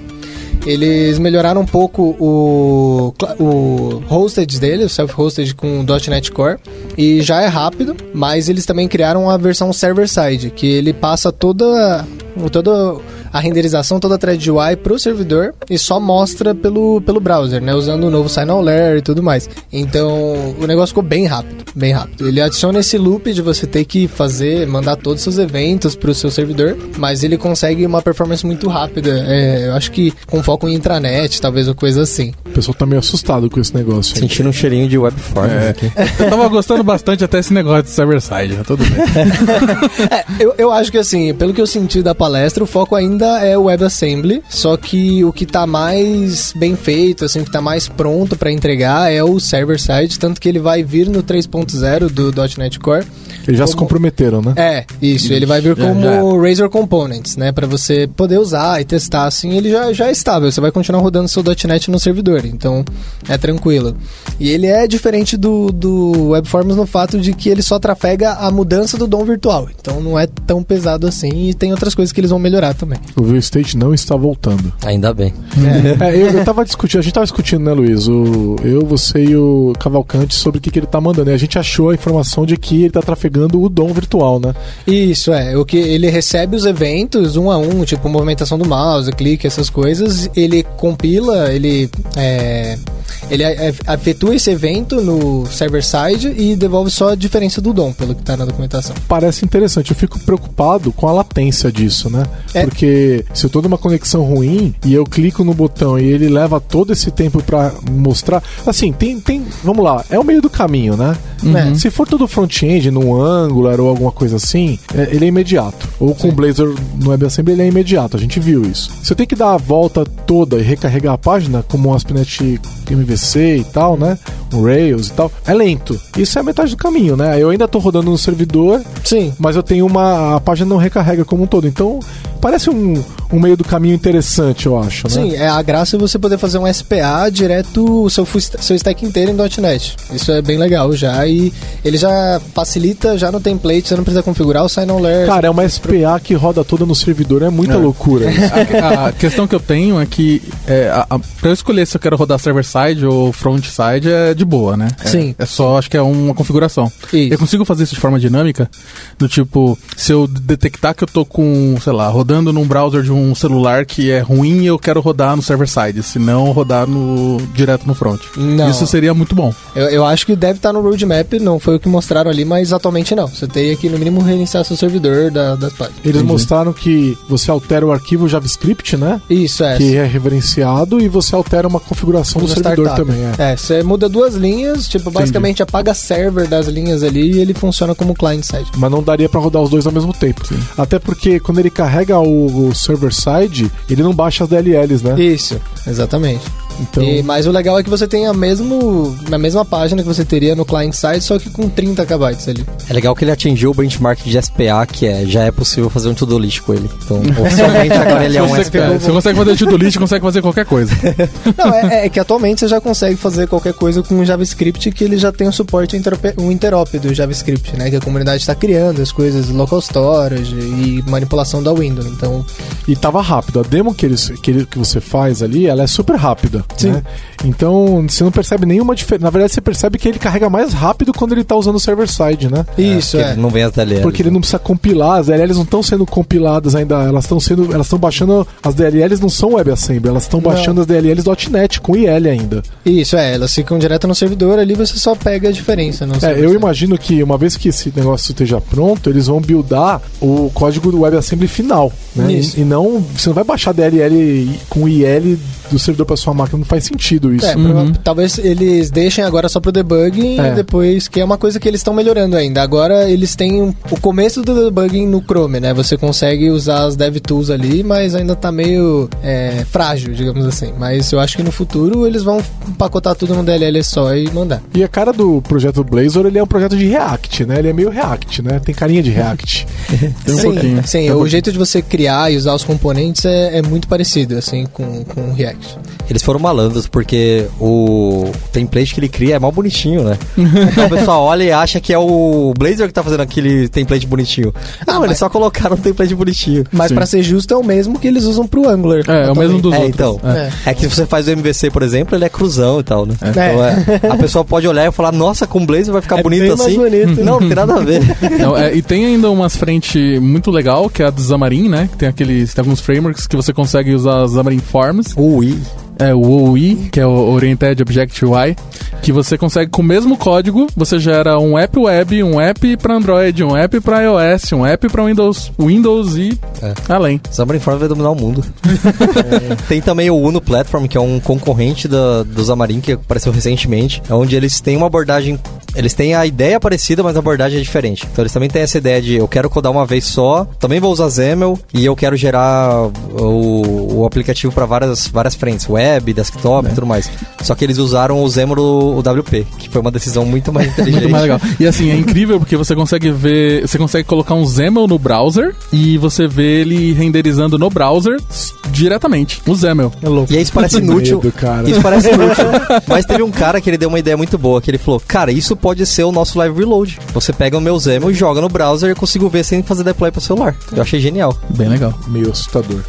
Speaker 4: Eles melhoraram um pouco o, o hosted dele, o self-hosted com .NET Core, e já é rápido, mas eles também criaram a versão server-side, que ele passa toda, toda a renderização, toda a thread UI pro servidor e só mostra pelo, pelo browser, né, usando o novo sign layer e tudo mais. Então, o negócio ficou bem rápido, bem rápido. Ele adiciona esse loop de você ter que fazer, mandar todos os seus eventos pro seu servidor, mas ele consegue uma performance muito rápida. É, eu acho que com foco em intranet, talvez ou coisa assim.
Speaker 2: O pessoal tá meio assustado com esse negócio. aí.
Speaker 3: Sentindo um cheirinho de webform
Speaker 6: É.
Speaker 3: aqui.
Speaker 6: Eu tava gostando bastante até esse negócio de server-side, né? Tudo bem.
Speaker 4: É, eu, eu acho que assim, pelo que eu senti da palestra, o foco ainda é o WebAssembly, só que o que tá mais bem feito, assim, que tá mais pronto pra entregar é o server-side, tanto que ele vai vir no 3.0 do .NET Core.
Speaker 2: Eles já se
Speaker 4: Como-
Speaker 2: comprometeram, né?
Speaker 4: É, isso, ele vai vir
Speaker 6: já-
Speaker 4: como
Speaker 6: já.
Speaker 4: Razor Components, né, Pra você poder usar e testar, assim, ele já, já é estável, você vai continuar rodando seu .NET no servidor, então é tranquilo. E ele é diferente do, do Webforms no fato de que ele só trafega a mudança do DOM virtual, então não é tão pesado assim e tem outras coisas que eles vão melhorar também.
Speaker 2: O View State não está voltando.
Speaker 3: Ainda bem.
Speaker 2: É, eu, eu tava discutindo, a gente tava discutindo, né, Luiz? O, eu, você e o Cavalcante sobre o que, que ele tá mandando. E a gente achou a informação de que ele tá trafegando o DOM virtual, né?
Speaker 4: Isso, é. O que ele recebe os eventos um a um, tipo movimentação do mouse, clique, essas coisas. Ele compila, ele é, Eh, ele é- é- efetua esse evento no server-side e devolve só a diferença do DOM, pelo que tá na documentação.
Speaker 2: Parece interessante. Eu fico preocupado com a latência disso, né?
Speaker 4: É.
Speaker 2: Porque se eu tô numa conexão ruim e eu clico no botão e ele leva todo esse tempo pra mostrar. Assim, tem. tem vamos lá, é o meio do caminho, né?
Speaker 4: Uhum.
Speaker 2: Se for todo front-end, num Angular ou alguma coisa assim, é, ele é imediato. Ou com o Blazor no WebAssembly ele é imediato, a gente viu isso. Se eu tenho que dar a volta toda e recarregar a página, como o ASP.NET MVC e tal, né? O Rails e tal, é lento. Isso é a metade do caminho, né? Eu ainda tô rodando no servidor,
Speaker 4: Sim.
Speaker 2: mas eu tenho uma. A página não recarrega como um todo. Então, parece um, um meio do caminho interessante, eu acho, né?
Speaker 4: Sim, é a graça é você poder fazer um SPA direto o seu, seu stack inteiro em .NET. Isso é bem legal já e ele já facilita já no template, você não precisa configurar o sign on layer.
Speaker 2: Cara, é uma SPA que roda toda no servidor, é muita loucura. isso.
Speaker 6: A, a questão que eu tenho é que é, a, a, pra eu escolher se eu quero rodar server-side ou front-side é de boa, né? É-
Speaker 4: Sim.
Speaker 6: É, só, acho que é uma configuração.
Speaker 4: Isso.
Speaker 6: Eu consigo fazer isso de forma dinâmica, do tipo, se eu detectar que eu tô com, sei lá, rodando num browser de um celular que é ruim, eu quero rodar no server-side, se não rodar no, direto no front.
Speaker 4: Não.
Speaker 6: Isso seria muito bom.
Speaker 4: Eu, eu acho que deve estar no roadmap, não foi o que mostraram ali, mas atualmente não. Você teria que no mínimo reiniciar seu servidor da, das páginas.
Speaker 2: Eles mostraram que você altera o arquivo JavaScript, né?
Speaker 4: Isso, é.
Speaker 2: Que é referenciado e você altera uma configuração do servidor
Speaker 4: startup.
Speaker 2: também. É.
Speaker 4: É, você muda duas linhas, tipo, basicamente apaga server das linhas ali e ele funciona como client-side.
Speaker 2: Mas não daria pra rodar os dois ao mesmo tempo. Até porque quando ele carrega o, o server-side, ele não baixa as DLLs, né?
Speaker 4: Isso, exatamente.
Speaker 2: Então,
Speaker 4: E- mas o legal é que você tem a mesmo, na mesma página que você teria no client-side, só que com 30 KB ali.
Speaker 3: É legal que ele atingiu o benchmark de SPA, que é já é possível fazer um to-do list com ele. Então, oficialmente agora ele é um
Speaker 6: você,
Speaker 3: SPA.
Speaker 6: se você consegue fazer to-do list, consegue fazer qualquer coisa.
Speaker 4: Não, é, é que atualmente você já consegue fazer qualquer coisa com o JavaScript que ele já tem o suporte interop- um interop do JavaScript, né? Que a comunidade está criando as coisas, local storage e manipulação da Windows. Então,
Speaker 2: E tava rápido. A demo que, eles, que, ele- que você faz ali, ela é super rápida.
Speaker 4: Sim.
Speaker 2: né? Então, você não percebe nenhuma diferença. Na verdade, você percebe que ele carrega mais rápido quando ele tá usando o server-side, né?
Speaker 4: isso
Speaker 3: que
Speaker 4: é.
Speaker 3: Não vem as DLLs.
Speaker 2: Porque ele não precisa compilar, as DLLs não estão sendo compiladas ainda, elas estão sendo, elas estão baixando, as DLLs não são WebAssembly, elas estão
Speaker 4: Não.
Speaker 2: baixando as DLLs .NET com IL ainda.
Speaker 4: Isso é, elas ficam direto no servidor ali, você só pega a diferença. No
Speaker 2: É, eu imagino que uma vez que esse negócio esteja pronto, eles vão buildar o código do WebAssembly final, né?
Speaker 4: Isso.
Speaker 2: E, e não, você não vai baixar DLL com IL do servidor para sua máquina, não faz sentido isso.
Speaker 4: É, prova- talvez eles deixem agora só pro debugging
Speaker 2: É.
Speaker 4: e depois, que é uma coisa que eles estão melhorando ainda. Agora eles têm um- o começo do debugging no Chrome, né? Você consegue usar as DevTools ali, mas ainda tá meio é, frágil, digamos assim. Mas eu acho que no futuro eles vão empacotar tudo no DLL só e mandar.
Speaker 2: E a cara do projeto Blazor, ele é um projeto de React, né? Ele é meio React, né? Tem carinha de React.
Speaker 6: Tem um
Speaker 4: sim,
Speaker 6: pouquinho.
Speaker 4: sim
Speaker 6: Tem um
Speaker 4: o
Speaker 6: pouquinho.
Speaker 4: jeito de você criar e usar os componentes é, é muito parecido, assim, com, com o React.
Speaker 3: Eles foram malandros porque o template que ele cria é mal bonitinho, né? Então o pessoal olha e acha que é o Blazor que tá fazendo aquele template bonitinho. Eles
Speaker 4: mas-
Speaker 3: só colocaram um template bonitinho.
Speaker 4: Mas
Speaker 6: Sim.
Speaker 4: pra ser justo, é o mesmo que eles usam pro Angular.
Speaker 6: É, é o mesmo dos
Speaker 3: é,
Speaker 6: outros.
Speaker 3: então.
Speaker 6: É.
Speaker 3: É. que se você faz o MVC, por exemplo, ele é cruzão e tal, né?
Speaker 4: É.
Speaker 3: Então, é, a pessoa pode olhar e falar, nossa, com Blazor vai ficar
Speaker 4: É
Speaker 3: bonito
Speaker 4: bem mais
Speaker 3: assim.
Speaker 4: bonito.
Speaker 3: Não, não tem nada a ver.
Speaker 6: Não, é, e tem ainda umas frente muito legal, que é a do Xamarin, né? Que tem aqueles, tem alguns frameworks que você consegue usar Xamarin Forms.
Speaker 3: Ui.
Speaker 6: É o OUI, que é o Oriented Object UI, que você consegue com o mesmo código, você gera um app web, um app para Android, um app para iOS, um app para Windows, Windows e
Speaker 3: É.
Speaker 6: além.
Speaker 3: Xamarin Forms vai dominar o mundo. Tem também o Uno Platform, que é um concorrente da, do Xamarin, que apareceu recentemente, onde eles têm uma abordagem... Eles têm a ideia parecida, mas a abordagem é diferente. Então eles também têm essa ideia de eu quero codar uma vez só, também vou usar XAML e eu quero gerar o, o aplicativo para várias, várias frentes, web, desktop e tudo mais. Só que eles usaram o do o WP, que foi uma decisão muito mais inteligente.
Speaker 6: Muito mais legal. E assim, é incrível porque você consegue ver, você consegue colocar um XAML no browser e você vê ele renderizando no browser diretamente, o XAML.
Speaker 2: É louco.
Speaker 3: E aí isso parece inútil.
Speaker 2: Medo, cara.
Speaker 3: Isso parece inútil. Mas teve um cara que ele deu uma ideia muito boa, que ele falou, cara, isso pode ser o nosso live reload. Você pega o meu e joga no browser e eu consigo ver sem fazer deploy pro celular. Eu achei genial.
Speaker 6: Bem legal.
Speaker 2: Meio assustador.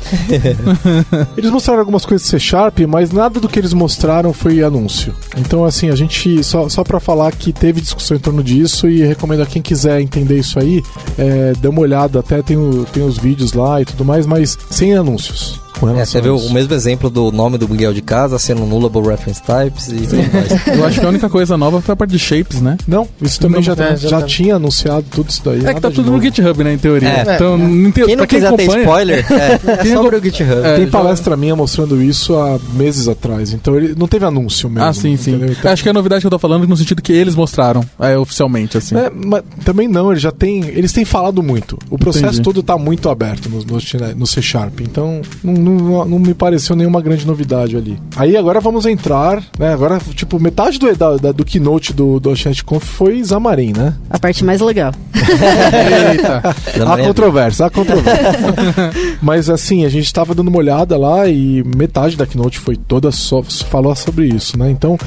Speaker 2: eles mostraram algumas coisas de C Sharp, mas nada do que eles mostraram foi anúncio. Então, assim, a gente. Só, só pra falar que teve discussão em torno disso e recomendo a quem quiser entender isso aí, é, dê uma olhada. Até tem, o- tem os vídeos lá e tudo mais, mas sem anúncios. Com
Speaker 3: É, você vê o mesmo exemplo do nome do Miguel de casa sendo nullable reference types e tudo mais.
Speaker 6: Eu acho que a única coisa nova foi a parte de shapes, né?
Speaker 2: Não, isso também
Speaker 6: Não,
Speaker 2: já,
Speaker 4: é, já
Speaker 2: já
Speaker 4: tá.
Speaker 2: tinha anunciado tudo isso daí.
Speaker 6: É que tá tudo no. GitHub, né, em teoria.
Speaker 3: É.
Speaker 6: Então, não tem,
Speaker 3: Quem não
Speaker 6: quem
Speaker 3: quiser ter
Speaker 6: acompanha,
Speaker 3: spoiler, é, é
Speaker 6: Quem
Speaker 3: sobre
Speaker 6: acom-
Speaker 3: o GitHub.
Speaker 6: É,
Speaker 2: Tem
Speaker 6: já-
Speaker 2: palestra minha mostrando isso há meses atrás, então ele não teve anúncio mesmo.
Speaker 6: Ah, sim, sim.
Speaker 2: Então-
Speaker 6: Acho que a novidade que eu tô falando é no sentido que eles mostraram, é, oficialmente, assim.
Speaker 2: É, mas também não, eles já têm. Eles têm falado muito. O processo
Speaker 6: Entendi.
Speaker 2: todo tá muito aberto no, no, no C Sharp. Então, não, não, não me pareceu nenhuma grande novidade ali. Aí agora vamos entrar, né? Agora, tipo, metade do, da, da- do keynote do, do Oceanic Conf foi Xamarin, né?
Speaker 5: A parte mais legal.
Speaker 6: Eita.
Speaker 2: Há
Speaker 3: é-
Speaker 2: controvérsia, há controvérsia. Mas assim, a gente tava dando uma olhada lá e metade da keynote foi toda só falou sobre isso, né? Então,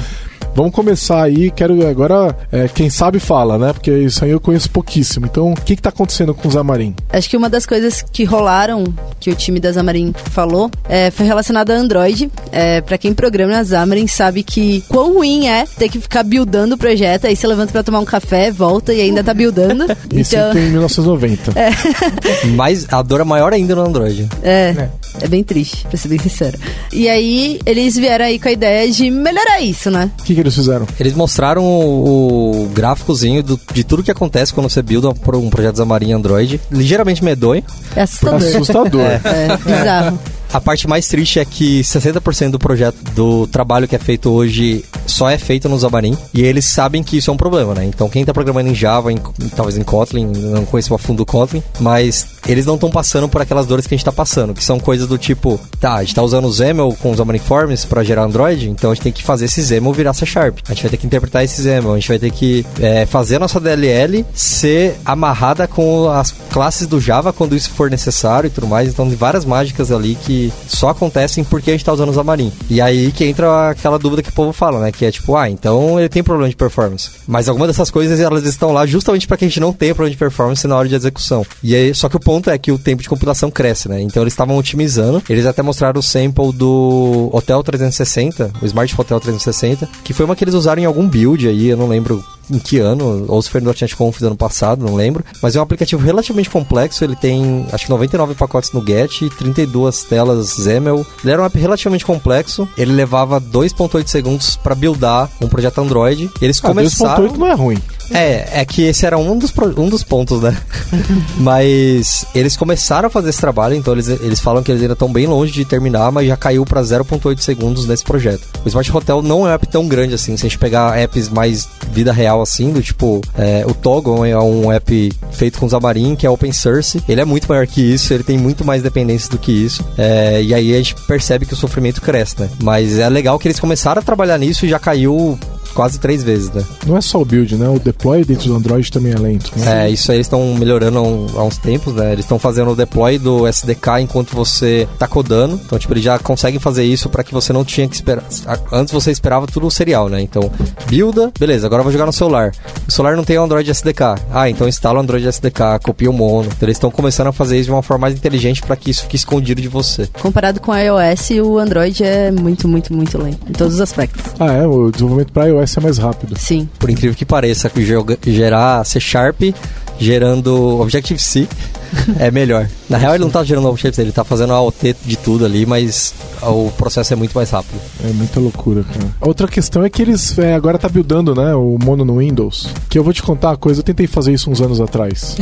Speaker 2: vamos começar aí. Quero agora, é, quem sabe fala, né? Porque isso aí eu conheço pouquíssimo. Então, o que que tá acontecendo com o Xamarin?
Speaker 5: Acho que uma das coisas que rolaram, que o time da Xamarin falou, é, foi relacionada a Android. É, para quem programa na Xamarin sabe que quão ruim é ter que ficar buildando o projeto, aí você levanta pra tomar um café, volta e ainda tá buildando.
Speaker 2: Me
Speaker 5: então,
Speaker 2: sinto em 1990.
Speaker 3: Mas a dor é maior ainda no Android.
Speaker 5: é, é bem triste, pra ser bem sincero. E aí, eles vieram aí com a ideia de melhorar isso, né?
Speaker 2: O que, que eles fizeram?
Speaker 3: Eles mostraram o, o gráficozinho do- de tudo que acontece quando você builda um, um projeto Xamarin em Android. Ligeiramente medonho.
Speaker 5: É assustador.
Speaker 2: Assustador.
Speaker 5: É, bizarro.
Speaker 3: A parte mais triste é que 60% do projeto, do trabalho que é feito hoje, só é feito no Xamarin. E eles sabem que isso é um problema, né? Então quem tá programando em Java, em- talvez em Kotlin, não conheço a fundo o Kotlin, mas eles não estão passando por aquelas dores que a gente tá passando, que são coisas do tipo, tá, a gente tá usando o XAML com os Xamarin Forms pra gerar Android, então a gente tem que fazer esse XAML virar C Sharp. A gente vai ter que interpretar esse XAML, a gente vai ter que é, fazer a nossa DLL ser amarrada com as classes do Java quando isso for necessário e tudo mais. Então tem várias mágicas ali que só acontecem porque a gente tá usando o Xamarin. E aí que entra aquela dúvida que o povo fala, né? Que é tipo, ah, então ele tem problema de performance. Mas algumas dessas coisas elas estão lá justamente para que a gente não tenha problema de performance na hora de execução. E aí, só que o ponto é que o tempo de computação cresce, né? Então eles estavam otimizando. Eles até mostraram o sample do Hotel 360, o Smart Hotel 360, que foi uma que eles usaram em algum build aí, eu não lembro em que ano, ou se foi no .NET Conf do ano passado, não lembro. Mas é um aplicativo relativamente complexo, ele tem acho que 99 pacotes no Get e 32 telas XAML. Ele era um app relativamente complexo, ele levava 2.8 segundos para buildar um projeto Android. Eles
Speaker 2: Ah,
Speaker 3: começaram...
Speaker 2: 2.8 não é ruim.
Speaker 3: É, é que esse era um dos, um dos pontos, né? mas eles começaram a fazer esse trabalho, então eles, eles falam que eles ainda estão bem longe de terminar, mas já caiu para 0.8 segundos nesse projeto. O Smart Hotel não é um app tão grande assim, se a gente pegar apps mais vida real assim, do tipo, é, o Togon é um app feito com Xamarin, que é open source, ele é muito maior que isso, ele tem muito mais dependências do que isso, é, e aí a gente percebe que o sofrimento cresce, né? Mas é legal que eles começaram a trabalhar nisso e já caiu quase três vezes, né?
Speaker 2: Não é só o build, né? O deploy dentro do Android também é lento. Né?
Speaker 3: É, isso aí eles estão melhorando há, uns tempos, né? Eles estão fazendo o deploy do SDK enquanto você tá codando. Então, tipo, eles já conseguem fazer isso para que você não tinha que esperar. Antes você esperava tudo serial, né? Então, builda, beleza, agora eu vou jogar no celular. O celular não tem o Android SDK. Ah, então instala o Android SDK, copia o mono. Então, eles estão começando a fazer isso de uma forma mais inteligente para que isso fique escondido de você.
Speaker 5: Comparado com o iOS, o Android é muito, muito, muito lento. Em todos os aspectos.
Speaker 2: Ah, é? O desenvolvimento para iOS é mais rápido.
Speaker 5: Sim.
Speaker 3: Por incrível que pareça, gerar C Sharp gerando Objective-C é melhor. Na real, ele não tá gerando Objective-C, ele tá fazendo a OT de tudo ali, mas o processo é muito mais rápido.
Speaker 2: É muita loucura, cara. Outra questão é que eles é, agora tá buildando, né, o mono no Windows. Que eu vou te contar uma coisa, eu tentei fazer isso uns anos atrás.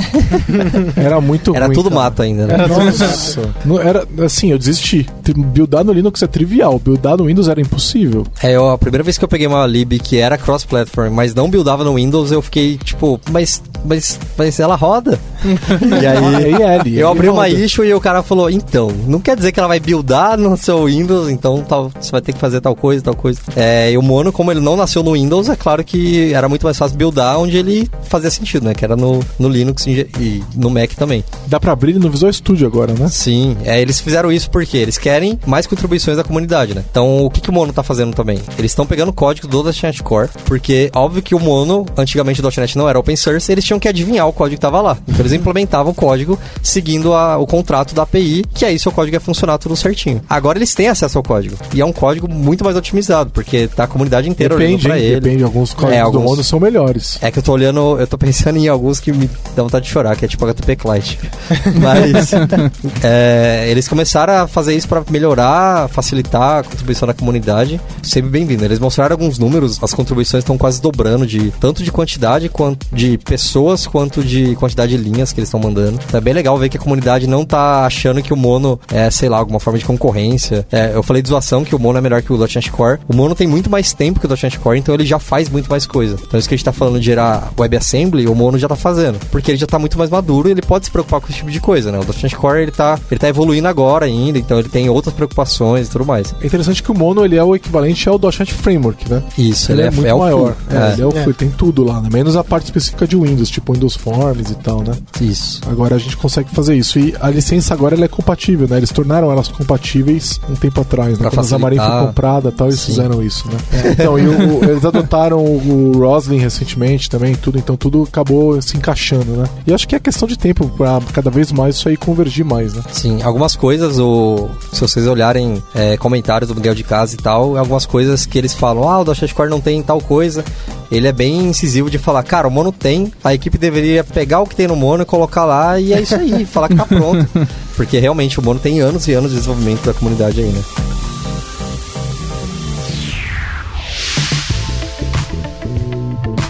Speaker 2: Era muito
Speaker 3: Era
Speaker 2: ruim.
Speaker 3: tudo
Speaker 2: cara.
Speaker 3: mato ainda, né?
Speaker 2: Nossa. Não, era assim, eu desisti. Buildar no Linux é trivial, buildar no Windows era impossível.
Speaker 3: É, eu- a primeira vez que eu peguei uma lib que era cross-platform, mas não buildava no Windows, eu fiquei tipo, mas, mas, mas ela roda. e aí,
Speaker 2: IL,
Speaker 3: eu abri uma issue e o cara falou, então, não quer dizer que ela vai buildar no seu Windows, então tal, você vai ter que fazer tal coisa, tal coisa. É, e o Mono, como ele não nasceu no Windows, é claro que era muito mais fácil buildar onde ele fazia sentido, né? Que era no, no Linux e no Mac também.
Speaker 2: Dá pra abrir no Visual Studio agora, né?
Speaker 3: Sim, é, eles fizeram isso porque eles querem mais contribuições da comunidade, né? Então, o que, que o Mono tá fazendo também? Eles estão pegando o código do .NET Core, porque óbvio que o Mono, antigamente o .NET não era open source, eles tinham que adivinhar o código que tava lá. Então, eles implementavam o código seguindo a- o contrato da API, que aí seu código ia funcionar tudo certinho. Agora eles têm acesso ao código. E é um código muito mais otimizado, porque tá a comunidade inteira olhando
Speaker 2: Depende,
Speaker 3: pra
Speaker 2: hein?
Speaker 3: ele.
Speaker 2: Depende. Alguns códigos
Speaker 3: É,
Speaker 2: do
Speaker 3: alguns-
Speaker 2: Mono são melhores.
Speaker 3: É que eu tô olhando, eu tô pensando em alguns que me dá vontade de chorar, que é tipo HTTP Client. Mas é, eles começaram a fazer isso pra melhorar, facilitar a contribuição da comunidade. Sempre bem-vindo. Eles mostraram alguns números, as contribuições estão quase dobrando de tanto de quantidade quanto de pessoas quanto de quantidade de linhas que eles estão mandando. Então é bem legal ver que a comunidade não tá achando que o Mono é, sei lá, alguma forma de concorrência. É, eu falei de zoação que o Mono é melhor que o .NET Core. O Mono tem muito mais tempo que o .NET Core, então ele já faz muito mais coisa. Então isso que a gente tá falando de gerar WebAssembly, o Mono já tá fazendo. Porque ele já tá muito mais maduro e ele pode se preocupar com esse tipo de coisa, né? O .NET Core, ele tá, ele tá evoluindo agora ainda, então ele tem outras preocupações e tudo mais.
Speaker 2: É interessante que o Mono ele é o equivalente ao .NET Framework, né?
Speaker 3: Isso,
Speaker 2: Ele, é, muito
Speaker 3: o
Speaker 2: maior.
Speaker 3: full.
Speaker 2: É, ele é o
Speaker 4: É.
Speaker 2: full, tem tudo lá, né? Menos a parte específica de Windows, tipo Windows Forms e tal, né?
Speaker 3: Isso.
Speaker 2: Agora a gente consegue fazer isso. E a licença agora ela é compatível, né? Eles tornaram elas compatíveis um tempo atrás, né?
Speaker 3: Pra
Speaker 2: Quando a Xamarin foi comprada e tal, eles
Speaker 3: Sim.
Speaker 2: fizeram isso, né? Então, e o- o- eles adotaram o, o Roslyn recentemente também, tudo, então tudo acabou se encaixando, né? E acho que é questão de tempo pra cada vez mais isso aí convergir mais, né?
Speaker 3: Sim, algumas coisas, o, se vocês olharem é, comentários do Miguel de Casa e tal, algumas coisas que eles falam, ah, o .NET Core não tem tal coisa, ele é bem incisivo de falar, cara, o Mono tem, a equipe deveria pegar o que tem no Mono e colocar lá, e é isso aí, falar que tá pronto. Porque realmente o Mono tem anos e anos de desenvolvimento da comunidade aí, né?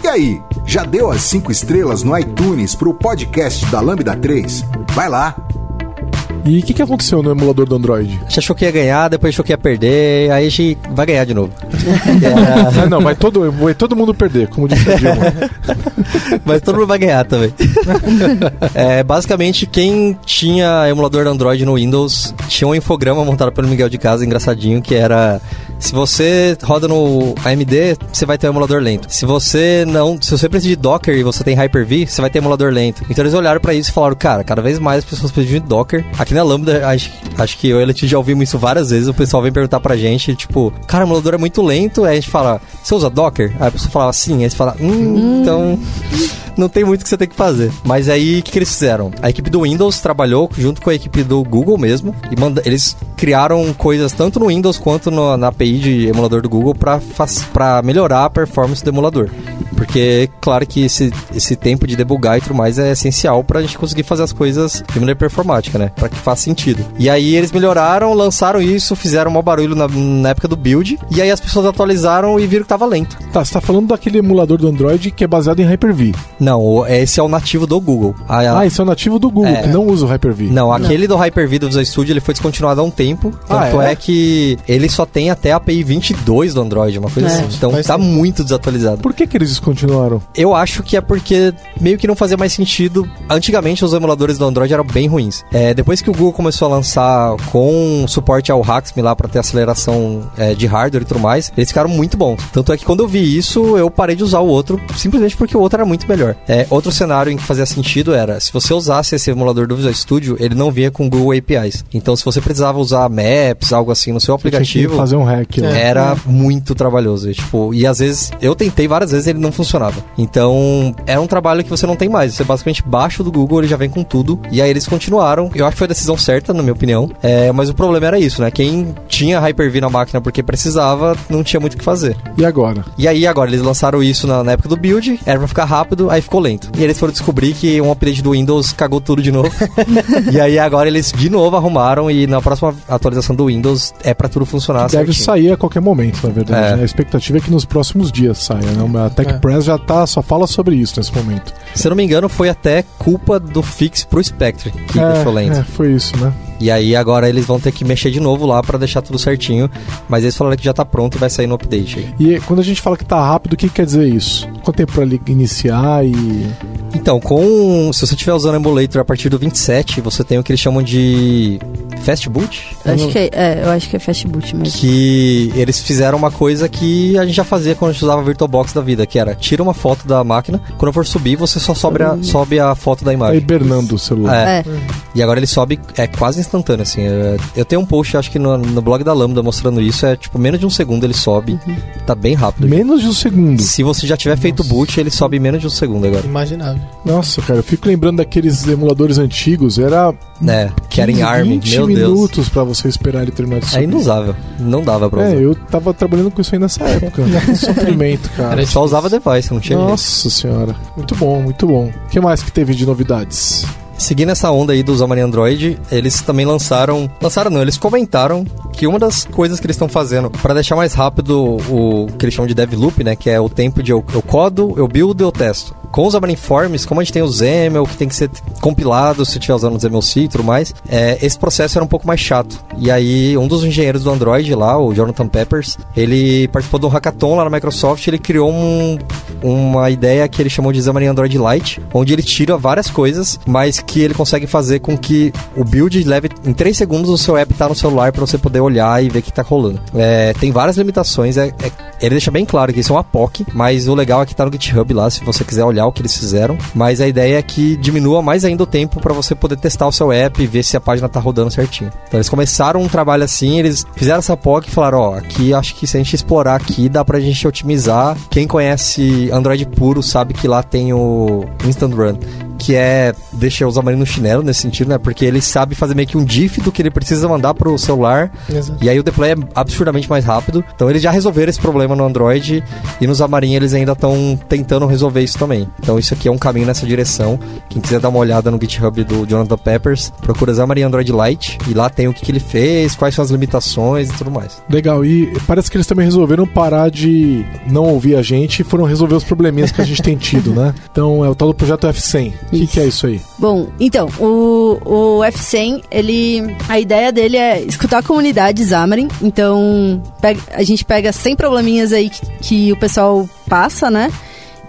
Speaker 1: E aí, já deu as 5 estrelas no iTunes pro podcast da Lambda 3? Vai lá!
Speaker 2: E o que, que aconteceu no emulador do Android?
Speaker 3: A gente achou que ia ganhar, depois achou que ia perder, aí a gente vai ganhar de novo. Era-
Speaker 2: Ah, não, vai todo, vai todo mundo perder, como disse o Dilma.
Speaker 3: Mas todo mundo vai ganhar também. é, basicamente, quem tinha emulador Android no Windows tinha um infograma montado pelo Miguel de Casa, engraçadinho, que era. Se você roda no AMD, você vai ter um emulador lento. Se você não. Se você precisa de Docker e você tem Hyper-V, você vai ter emulador lento. Então eles olharam pra isso e falaram, cara, cada vez mais as pessoas precisam de Docker. Aqui na Lambda, acho, acho que eu e a Letícia já ouvimos isso várias vezes. O pessoal vem perguntar pra gente, tipo, cara, o emulador é muito lento. Aí a gente fala, você usa Docker? Aí a pessoa falava sim. Aí você fala, hum, então não tem muito que você tem que fazer. Mas aí, o que, que eles fizeram? A equipe do Windows trabalhou junto com a equipe do Google mesmo e manda, eles criaram coisas tanto no Windows quanto no- na API de emulador do Google para melhorar a performance do emulador. Porque, claro que esse, esse tempo de debugar e tudo mais é essencial pra gente conseguir fazer as coisas de maneira performática, né? Pra que faça sentido. E aí eles melhoraram, lançaram isso, fizeram um barulho na, na época do build, e aí as pessoas atualizaram e viram que tava lento.
Speaker 2: Tá, você tá falando daquele emulador do Android que é baseado em Hyper-V.
Speaker 3: Não, esse é o nativo do Google. A-
Speaker 2: Ah, esse é o nativo do Google,
Speaker 3: É.
Speaker 2: que não usa o Hyper-V.
Speaker 3: Não, aquele do Hyper-V do Visual Studio ele foi descontinuado há um tempo.
Speaker 2: Ah,
Speaker 3: Tanto
Speaker 2: é?
Speaker 3: é? que ele só tem até a API 22 do Android, uma coisa
Speaker 5: É,
Speaker 3: assim. Então
Speaker 4: faz
Speaker 3: tá
Speaker 4: tempo.
Speaker 3: muito desatualizado.
Speaker 2: Por que, que eles descontinuaram?
Speaker 3: Eu acho que é porque meio que não fazia mais sentido. Antigamente os emuladores do Android eram bem ruins. É, depois que o Google começou a lançar com suporte ao Haxme lá pra ter aceleração é, de hardware e tudo mais, eles ficaram muito bons. Tanto é que quando eu vi isso, eu parei de usar o outro, simplesmente porque o outro era muito melhor. É, outro cenário em que fazia sentido era, se você usasse esse emulador do Visual Studio, ele não vinha com Google APIs. Então se você precisava usar Maps, algo assim no seu
Speaker 2: Você tinha que
Speaker 3: aplicativo,
Speaker 2: fazer um hack lá.
Speaker 3: era muito trabalhoso. E, tipo, e às vezes, eu tentei várias vezes e ele não funcionava. Então, é um trabalho que você não tem mais. Você basicamente baixa o do Google, ele já vem com tudo. E aí eles continuaram. Eu acho que foi a decisão certa, na minha opinião. É, mas o problema era isso, né? Quem tinha Hyper-V na máquina porque precisava, não tinha muito o que fazer.
Speaker 2: E agora?
Speaker 3: E aí, agora, eles lançaram isso na, na época do build, era pra ficar rápido, aí ficou lento. E eles foram descobrir que um update do Windows cagou tudo de novo. e aí, agora, eles de novo arrumaram e na próxima atualização do Windows é pra tudo funcionar
Speaker 2: Deve
Speaker 3: certinho.
Speaker 2: sair a qualquer momento, na verdade.
Speaker 3: É.
Speaker 2: né? A expectativa é que nos próximos dias saia. Né? A Tech
Speaker 4: É.
Speaker 2: Press já tá, só fala sobre isso nesse momento.
Speaker 3: Se eu não me engano, foi até culpa do fix pro Spectre que deixou lento.
Speaker 2: é, foi isso, né?
Speaker 3: E aí agora eles vão ter que mexer de novo lá pra deixar tudo certinho. Mas eles falaram que já tá pronto e vai sair no update aí.
Speaker 2: E quando a gente fala que tá rápido, o que quer dizer isso? Quanto tempo pra ele iniciar e.
Speaker 3: Então, com. Se você estiver usando o emulator a partir do 27, você tem o que eles chamam de Fastboot?
Speaker 5: Acho que é, é, eu acho que é Fastboot mesmo.
Speaker 3: que eles fizeram uma coisa que a gente já fazia quando a gente usava VirtualBox da vida, que era tira uma foto da máquina, quando for subir, você só sobe a, sobe a foto da
Speaker 2: Tá
Speaker 3: imagem.
Speaker 2: hibernando o celular.
Speaker 3: É.
Speaker 5: É.
Speaker 3: E agora ele sobe, é quase instantâneo, assim. é- Eu tenho um post, acho que no, no blog da Lambda mostrando isso, é tipo, menos de um segundo ele sobe. Tá bem rápido.
Speaker 2: Menos de um segundo.
Speaker 3: Se você já tiver feito boot, ele sobe em menos de um segundo agora.
Speaker 4: Imaginável.
Speaker 2: Nossa, cara, eu fico lembrando daqueles emuladores antigos. Era
Speaker 3: É, que era em
Speaker 2: 15,
Speaker 3: ARM,
Speaker 2: 20
Speaker 3: meu Deus.
Speaker 2: Minutos pra você esperar ele terminar de
Speaker 3: É
Speaker 2: subir.
Speaker 3: inusável. Não dava pra usar.
Speaker 2: É, eu tava trabalhando com isso aí nessa época. Um Sofrimento, cara.
Speaker 4: Era
Speaker 3: Só usava device, não tinha jeito.
Speaker 2: Nossa senhora. Muito bom, muito bom. O que mais que teve de novidades?
Speaker 3: Seguindo essa onda aí do Xamarin Android, eles também lançaram. Lançaram não, eles comentaram que uma das coisas que eles estão fazendo para deixar mais rápido o que eles chamam de dev loop, né? Que é o tempo de eu, eu codo, eu build, eu testo. Com os Forms, como a gente tem o XAML, que tem que ser compilado se estiver usando o XAML-C e tudo mais, é, esse processo era um pouco mais chato. E aí, um dos engenheiros do Android lá, o Jonathan Peppers, ele participou de um hackathon lá na Microsoft, ele criou um, uma ideia que ele chamou de Xamarin Android Lite, onde ele tira várias coisas, mas que ele consegue fazer com que o build leve em 3 segundos o seu app tá no celular para você poder olhar e ver o que tá rolando. É, tem várias limitações, é, é- ele deixa bem claro que isso é uma POC, mas o legal é que tá no GitHub lá, se você quiser olhar o que eles fizeram. Mas a ideia é que diminua mais ainda o tempo para você poder testar o seu app e ver se a página tá rodando certinho. Então eles começaram um trabalho assim, eles fizeram essa POC e falaram, ó, aqui acho que se a gente explorar aqui dá pra gente otimizar. Quem conhece Android puro sabe que lá tem o Instant Run que é deixa o Xamarin no chinelo nesse sentido, né? Porque ele sabe fazer meio que um diff do que ele precisa mandar pro celular
Speaker 4: Exato.
Speaker 3: e aí o deploy é absurdamente mais rápido. Então eles já resolveram esse problema no Android e no Xamarin eles ainda estão tentando resolver isso também. Então isso aqui é um caminho nessa direção. Quem quiser dar uma olhada no GitHub do Jonathan Peppers, procura Xamarin Android Lite e lá tem o que, que ele fez, quais são as limitações e tudo mais.
Speaker 2: Legal, e parece que eles também resolveram parar de não ouvir a gente e foram resolver os probleminhas que a gente tem tido, né? Então é o tal do projeto F100. O que, que é isso aí?
Speaker 5: Bom, então, o, o F100, ele. A ideia dele é escutar a comunidade Xamarin. Então, pega- a gente pega 100 probleminhas aí que, que o pessoal passa, né?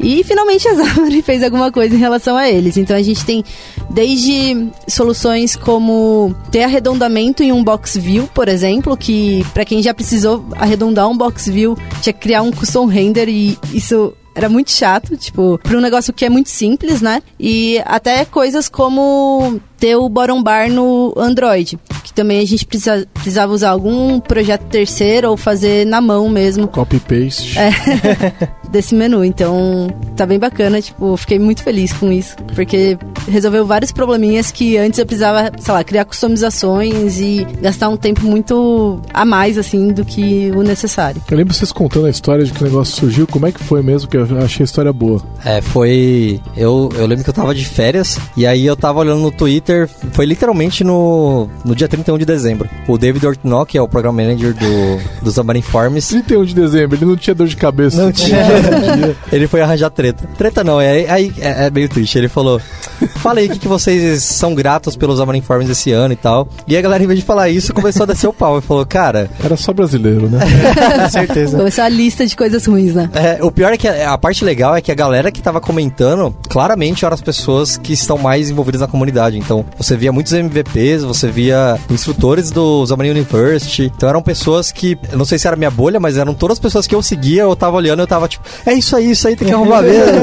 Speaker 5: E finalmente a Xamarin fez alguma coisa em relação a eles. Então a gente tem desde soluções como ter arredondamento em um box view, por exemplo, que para quem já precisou arredondar um box view, tinha que criar um custom render e isso era muito chato, tipo, para um negócio que é muito simples, né? E até coisas como ter o bottom bar no Android, que também a gente precisa, precisava usar algum projeto terceiro ou fazer na mão mesmo
Speaker 2: Copy paste.
Speaker 5: desse menu. Então, tá bem bacana, tipo, fiquei muito feliz com isso, porque resolveu vários probleminhas que antes eu precisava, sei lá, criar customizações e gastar um tempo muito a mais assim do que o necessário.
Speaker 2: Eu lembro vocês contando a história de que o negócio surgiu. Como é que foi mesmo? Que eu achei a história boa.
Speaker 3: É, foi. Eu, eu lembro que eu tava de férias e aí eu tava olhando no Twitter. Foi literalmente no, no dia 31 de dezembro. O David Ortnock, que é o program manager do, do Xamarin Forms,
Speaker 2: 31 de dezembro, ele não tinha dor de cabeça.
Speaker 3: Não tinha. ele foi arranjar treta. Treta não, é, aí é, é meio triste. Ele falou: Fala aí o que, que vocês são gratos pelos Xamarin Forms esse ano e tal. E a galera, em vez de falar isso, começou a descer o pau e falou: Cara,
Speaker 2: Era só brasileiro, né?
Speaker 4: Com certeza.
Speaker 5: Começou a lista de coisas ruins, né?
Speaker 3: É, o pior é que a, a parte legal é que a galera que tava comentando, claramente eram as pessoas que estão mais envolvidas na comunidade. Então, você via muitos MVPs, você via instrutores do Xamarin University. Então, eram pessoas que, eu não sei se era minha bolha, mas eram todas as pessoas que eu seguia, eu tava olhando, eu tava tipo, é isso aí, isso aí tem que arrumar mesmo.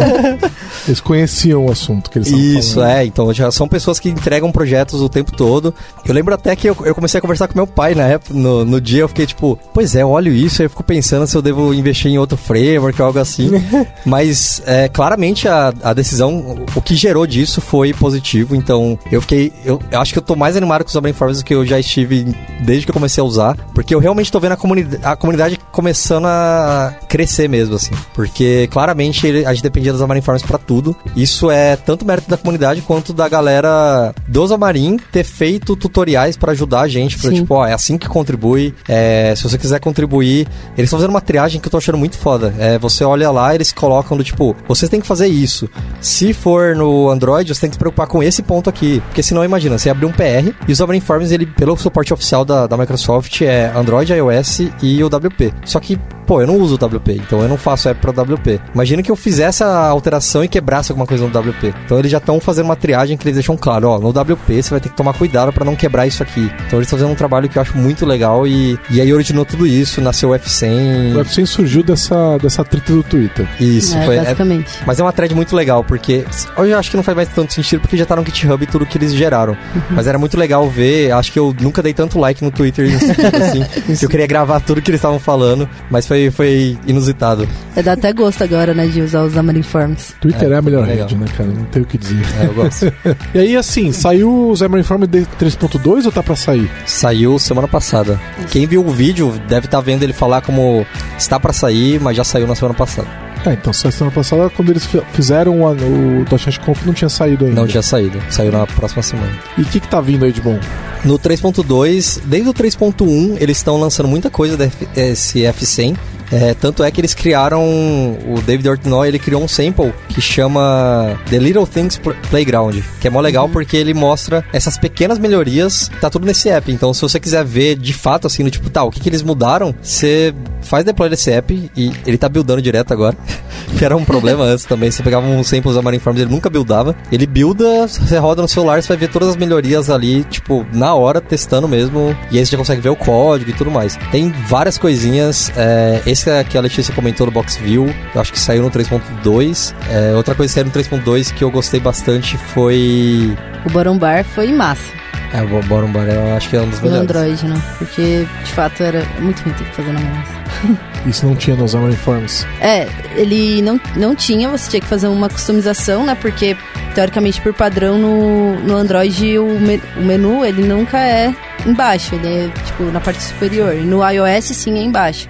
Speaker 2: Eles conheciam o assunto que eles estavam
Speaker 3: Isso,
Speaker 2: falando.
Speaker 3: é. Então já são pessoas que entregam projetos o tempo todo. Eu lembro até que eu, eu comecei a conversar com meu pai na época, no, no dia, eu fiquei tipo, pois é, eu olho isso, aí eu fico pensando se eu devo investir em outro framework ou algo assim. Mas é, claramente a, a decisão, o que gerou disso foi positivo. Então eu fiquei. Eu, eu acho que eu tô mais animado com os Xamarin Forms do que eu já estive desde que eu comecei a usar. Porque eu realmente tô vendo a, comuni a comunidade começando a crescer mesmo, assim. Porque claramente ele- a gente dependia dos Xamarin Forms pra tudo. Isso é tanto mérito da comunidade quanto da galera do Xamarin ter feito tutoriais pra ajudar a gente. Pra,
Speaker 5: Sim.
Speaker 3: tipo, ó, é assim que contribui. É, se você quiser contribuir. Eles estão fazendo uma triagem que eu tô achando muito foda. É, você olha lá, eles colocam do tipo, você tem que fazer isso. Se for no Android, você tem que se preocupar com esse ponto aqui. Porque senão, imagina, você abrir um PR e o Xamarin Forms, ele, pelo suporte oficial da, da Microsoft, é Android, iOS e o WP. Só que pô, eu não uso o WP, então eu não faço app para WP. Imagina que eu fizesse a alteração e quebrasse alguma coisa no WP. Então eles já estão fazendo uma triagem que eles deixam claro, ó, no WP você vai ter que tomar cuidado para não quebrar isso aqui. Então eles estão fazendo um trabalho que eu acho muito legal e, e aí originou tudo isso, nasceu o F100.
Speaker 2: O F100 surgiu dessa, dessa treta do Twitter.
Speaker 3: Isso,
Speaker 5: É,
Speaker 3: foi. é-
Speaker 5: basicamente.
Speaker 3: mas é uma thread muito legal, porque hoje eu acho que não faz mais tanto sentido, porque já tá no GitHub tudo que eles geraram. Mas era muito legal ver, acho que eu nunca dei tanto like no Twitter assim, que eu queria gravar tudo que eles estavam falando, mas foi, foi inusitado.
Speaker 5: É, dá até gosto agora, né, de usar os Xamarin Forms.
Speaker 2: Twitter é,
Speaker 3: É,
Speaker 2: a melhor
Speaker 3: legal.
Speaker 2: rede, né, cara? Não tem o que dizer.
Speaker 3: É, eu gosto.
Speaker 2: E aí, assim, saiu o Xamarin Form de 3.2 ou tá pra sair?
Speaker 3: Saiu semana passada. Quem viu o vídeo deve estar vendo ele falar como está pra sair, mas já saiu na semana passada.
Speaker 2: Ah, então saiu semana passada, quando eles fi- fizeram o .NET Conf, não tinha saído ainda.
Speaker 3: Não tinha saído, saiu na próxima semana.
Speaker 2: E o que que tá vindo aí de bom?
Speaker 3: No 3.2, desde o 3.1, eles estão lançando muita coisa desse F100. É, tanto é que eles criaram. O David Ortnoy ele criou um sample que chama The Little Things Pl- Playground. Que é mó legal porque ele mostra essas pequenas melhorias. Tá tudo nesse app. Então, se você quiser ver de fato, assim, no tipo, tá, o que, que eles mudaram, você faz deploy desse app e ele tá buildando direto agora. que era um problema antes também. Você pegava um sample da Marinforms, ele nunca buildava. Ele builda, você roda no celular, você vai ver todas as melhorias ali, tipo, na hora, testando mesmo. E aí você já consegue ver o código e tudo mais. Tem várias coisinhas. É, esse é que a Letícia comentou do Boxview, eu acho que saiu no 3.2. É, outra coisa que saiu no 3.2 que eu gostei bastante foi.
Speaker 5: O Bottom Bar foi massa
Speaker 3: É, o Bottom Bar, eu acho que é um dos
Speaker 5: no
Speaker 3: melhores.
Speaker 5: Android, né? Porque, de fato, era muito ruim ter que fazer na mão.
Speaker 2: Isso não tinha no Xamarin Forms.
Speaker 5: É, ele não, não tinha, você tinha que fazer uma customização, né? Porque, teoricamente, por padrão, no, no Android, o, me- o menu, ele nunca é embaixo, ele é, tipo, na parte superior. E no iOS, sim, é embaixo.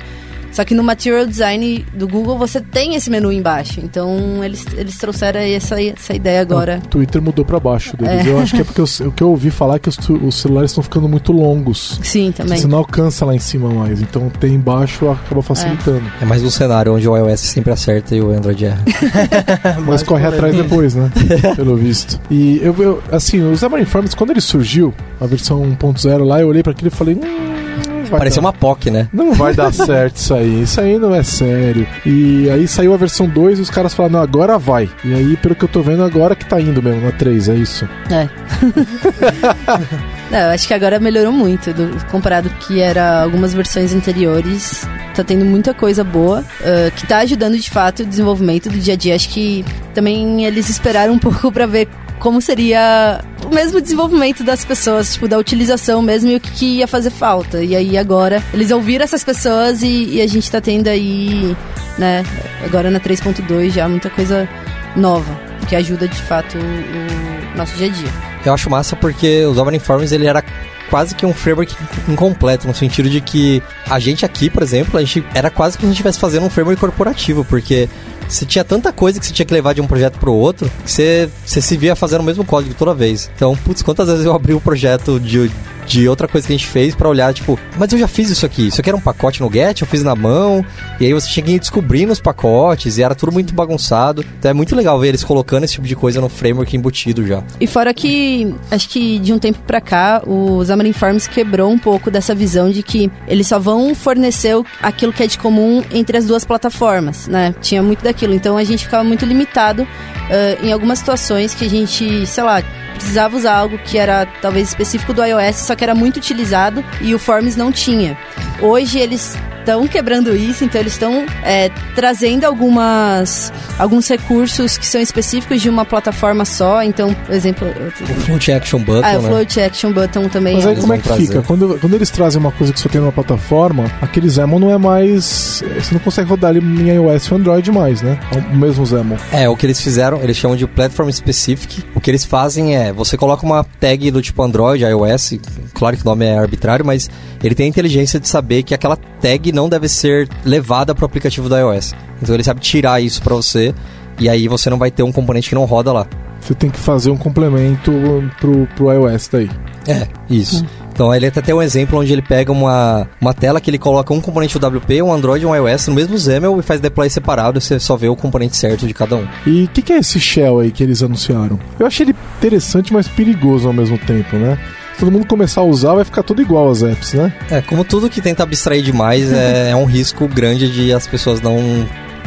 Speaker 5: Só que no Material Design do Google, você tem esse menu embaixo. Então, eles, eles trouxeram aí essa, essa ideia agora.
Speaker 2: O Twitter mudou pra baixo deles.
Speaker 5: É.
Speaker 2: Eu acho que é porque o que eu ouvi falar é que os, os celulares estão ficando muito longos.
Speaker 5: Sim, também.
Speaker 2: Você não alcança lá em cima mais. Então tem embaixo acaba facilitando.
Speaker 3: É mais um cenário onde o iOS sempre acerta e o Android erra.
Speaker 2: Mas corre atrás depois, né? Pelo visto. E eu, eu assim, o Xamarin Forms, quando ele surgiu, a versão 1.0 lá, eu olhei pra aquilo e falei. Hum, vai
Speaker 3: Parecia
Speaker 2: dar-
Speaker 3: uma POC, né?
Speaker 2: Não vai dar certo isso aí. Isso aí não é sério. E aí saiu a versão 2 e os caras falaram, não, agora vai. E aí, pelo que eu tô vendo, agora que tá indo mesmo, na 3, é isso.
Speaker 5: É. Não, eu acho que agora melhorou muito do- comparado que era algumas versões anteriores. Tá tendo muita coisa boa ah, que tá ajudando de fato o desenvolvimento do dia a dia. Acho que também eles esperaram um pouco pra ver como seria o mesmo desenvolvimento das pessoas, tipo, da utilização mesmo e o que, ia fazer falta. E aí agora eles ouviram essas pessoas e, e a gente tá tendo aí, né, agora na 3.2 já muita coisa nova, que ajuda de fato o, o nosso dia a dia.
Speaker 3: Eu acho massa porque o Xamarin Forms ele era quase que um framework incompleto, no sentido de que a gente aqui, por exemplo, a gente era quase que a gente estivesse fazendo um framework corporativo, porque você tinha tanta coisa que você tinha que levar de um projeto pro outro, que você, você se via fazendo o mesmo código toda vez. Então, putz, quantas vezes eu abri o projeto de, de outra coisa que a gente fez pra olhar, tipo, mas eu já fiz isso aqui, isso aqui era um pacote no Get, eu fiz na mão, e aí você ir descobrindo os pacotes, e era tudo muito bagunçado. Então é muito legal ver eles colocando esse tipo de coisa no framework embutido já.
Speaker 5: E fora que, acho que de um tempo pra cá, o Xamarin Forms quebrou um pouco dessa visão de que eles só vão fornecer aquilo que é de comum entre as duas plataformas, né? Tinha muito daquilo. Então a gente ficava muito limitado ah, em algumas situações que a gente, sei lá, precisava usar algo que era talvez específico do iOS, só que era muito utilizado e o Forms não tinha. Hoje eles estão quebrando isso, então eles estão é, trazendo algumas alguns recursos que são específicos de uma plataforma só. Então, por exemplo,
Speaker 3: O Float Action Button,
Speaker 5: ah, o
Speaker 3: né?
Speaker 5: Float Action Button também.
Speaker 2: Mas aí
Speaker 3: eles
Speaker 2: como é que
Speaker 3: trazer.
Speaker 2: fica? Quando, quando eles trazem uma coisa que só tem numa plataforma, aquele Xaml não é mais. Você não consegue rodar ele em iOS ou Android mais, né? É o mesmo Xaml.
Speaker 3: É, o que eles fizeram, eles chamam de Platform Specific. O que eles fazem é, você coloca uma tag do tipo Android, iOS, claro que o nome é arbitrário, mas ele tem a inteligência de saber que aquela tag não deve ser levada para o aplicativo do iOS. Então ele sabe tirar isso para você, e aí você não vai ter um componente que não roda lá.
Speaker 2: Você tem que fazer um complemento pro, pro iOS daí.
Speaker 3: É, isso. Então ele até tem um exemplo onde ele pega uma, uma tela que ele coloca um componente WP, um Android e um iOS no mesmo XAML e faz deploy separado e você só vê o componente certo de cada um.
Speaker 2: E o que, que é esse shell aí que eles anunciaram? Eu achei ele interessante, mas perigoso ao mesmo tempo, né? Todo mundo começar a usar, vai ficar tudo igual às apps, né?
Speaker 3: É, como tudo que tenta abstrair demais, é, é um risco grande de as pessoas não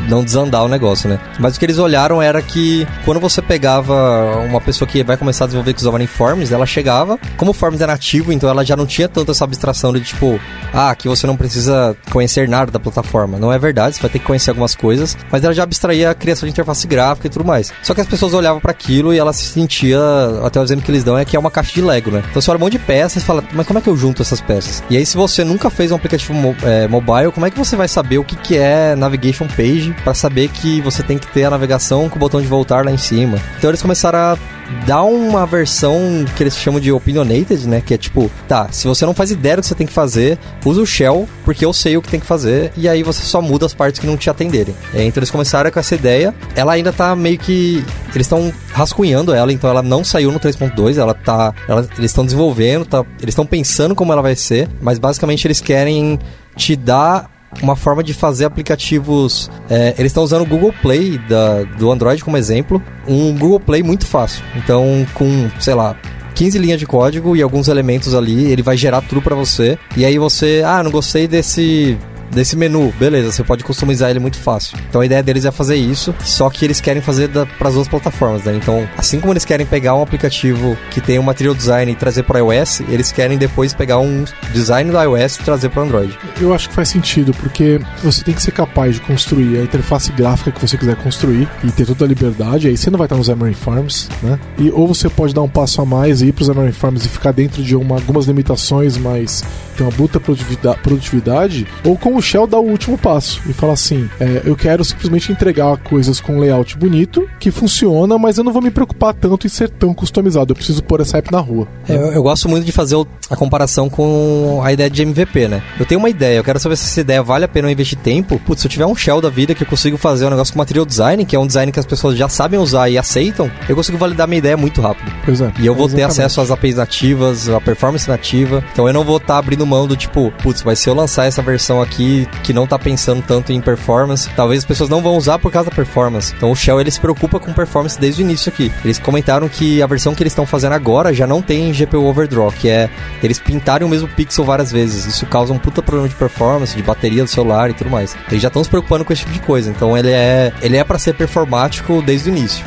Speaker 3: não desandar o negócio, né? Mas o que eles olharam era que quando você pegava uma pessoa que vai começar a desenvolver usava em Forms, ela chegava, como o Forms é nativo, então ela já não tinha tanto essa abstração de tipo, ah, que você não precisa conhecer nada da plataforma. Não é verdade, você vai ter que conhecer algumas coisas, mas ela já abstraía a criação de interface gráfica e tudo mais. Só que as pessoas olhavam para aquilo e ela se sentia, até o exemplo que eles dão é que é uma caixa de Lego, né? Então você olha um monte de peças e fala, mas como é que eu junto essas peças? E aí se você nunca fez um aplicativo mo é, mobile, como é que você vai saber o que, que é navigation page para saber que você tem que ter a navegação com o botão de voltar lá em cima. Então eles começaram a dar uma versão que eles chamam de opinionated, né? Que é tipo, tá, se você não faz ideia do que você tem que fazer, usa o shell, porque eu sei o que tem que fazer, e aí você só muda as partes que não te atenderem. É, então eles começaram com essa ideia. Ela ainda tá meio que. Eles estão rascunhando ela, então ela não saiu no 3.2, ela tá. Ela, eles estão desenvolvendo, tá, eles estão pensando como ela vai ser, mas basicamente eles querem te dar uma forma de fazer aplicativos. É, eles estão usando o Google Play da, do Android como exemplo, um Google Play muito fácil. Então, com, sei lá, 15 linhas de código e alguns elementos ali, ele vai gerar tudo para você. E aí você, ah, não gostei desse desse menu, beleza, você pode customizar ele muito fácil. Então a ideia deles é fazer isso, só que eles querem fazer para as duas plataformas, né? Então, assim como eles querem pegar um aplicativo que tem um material design e trazer para iOS, eles querem depois pegar um design do iOS e trazer para Android.
Speaker 2: Eu acho que faz sentido, porque você tem que ser capaz de construir a interface gráfica que você quiser construir e ter toda a liberdade, aí você não vai estar nos Xamarin Farms, né? E ou você pode dar um passo a mais e ir para os Xamarin Farms e ficar dentro de uma, algumas limitações, mas ter uma bruta produtividade, produtividade ou com o Shell dá o último passo e fala assim: é, eu quero simplesmente entregar coisas com layout bonito, que funciona, mas eu não vou me preocupar tanto em ser tão customizado. Eu preciso pôr essa app na rua.
Speaker 3: É, eu, eu, gosto muito de fazer a comparação com a ideia de MVP, né? Eu tenho uma ideia, eu quero saber se essa ideia vale a pena eu investir tempo. Putz, se eu tiver um shell da vida que eu consigo fazer um negócio com material design, que é um design que as pessoas já sabem usar e aceitam, eu consigo validar minha ideia muito rápido.
Speaker 2: Pois é.
Speaker 3: E eu vou exatamente. ter acesso às APIs nativas, a performance nativa. Então eu não vou estar tá abrindo mão do tipo, putz, mas se eu lançar essa versão aqui que não tá pensando tanto em performance, talvez as pessoas não vão usar por causa da performance. Então o Shell ele se preocupa com performance desde o início aqui. Eles comentaram que a versão que eles estão fazendo agora já não tem GPU overdraw, que é eles pintarem o mesmo pixel várias vezes. Isso causa um puta problema de performance, de bateria do celular e tudo mais. Eles já estão se preocupando com esse tipo de coisa. Então ele é ele é para ser performático desde o início.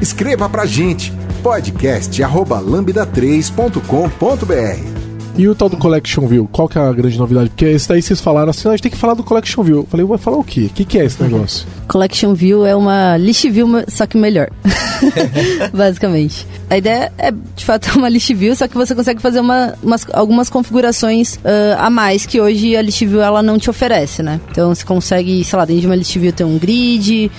Speaker 1: Escreva pra gente podcast@lambda3.com.br.
Speaker 2: E o tal do Collection View, qual que é a grande novidade? Porque esse daí vocês falaram assim, ah, a gente tem que falar do Collection View. Eu falei, vai falar o quê? O que, que é esse negócio?
Speaker 5: Collection View é uma list view, só que melhor. Basicamente. A ideia é, de fato, uma list view, só que você consegue fazer uma, umas, algumas configurações uh, a mais que hoje a list view ela não te oferece, né? Então você consegue, sei lá, dentro de uma list view ter um grid,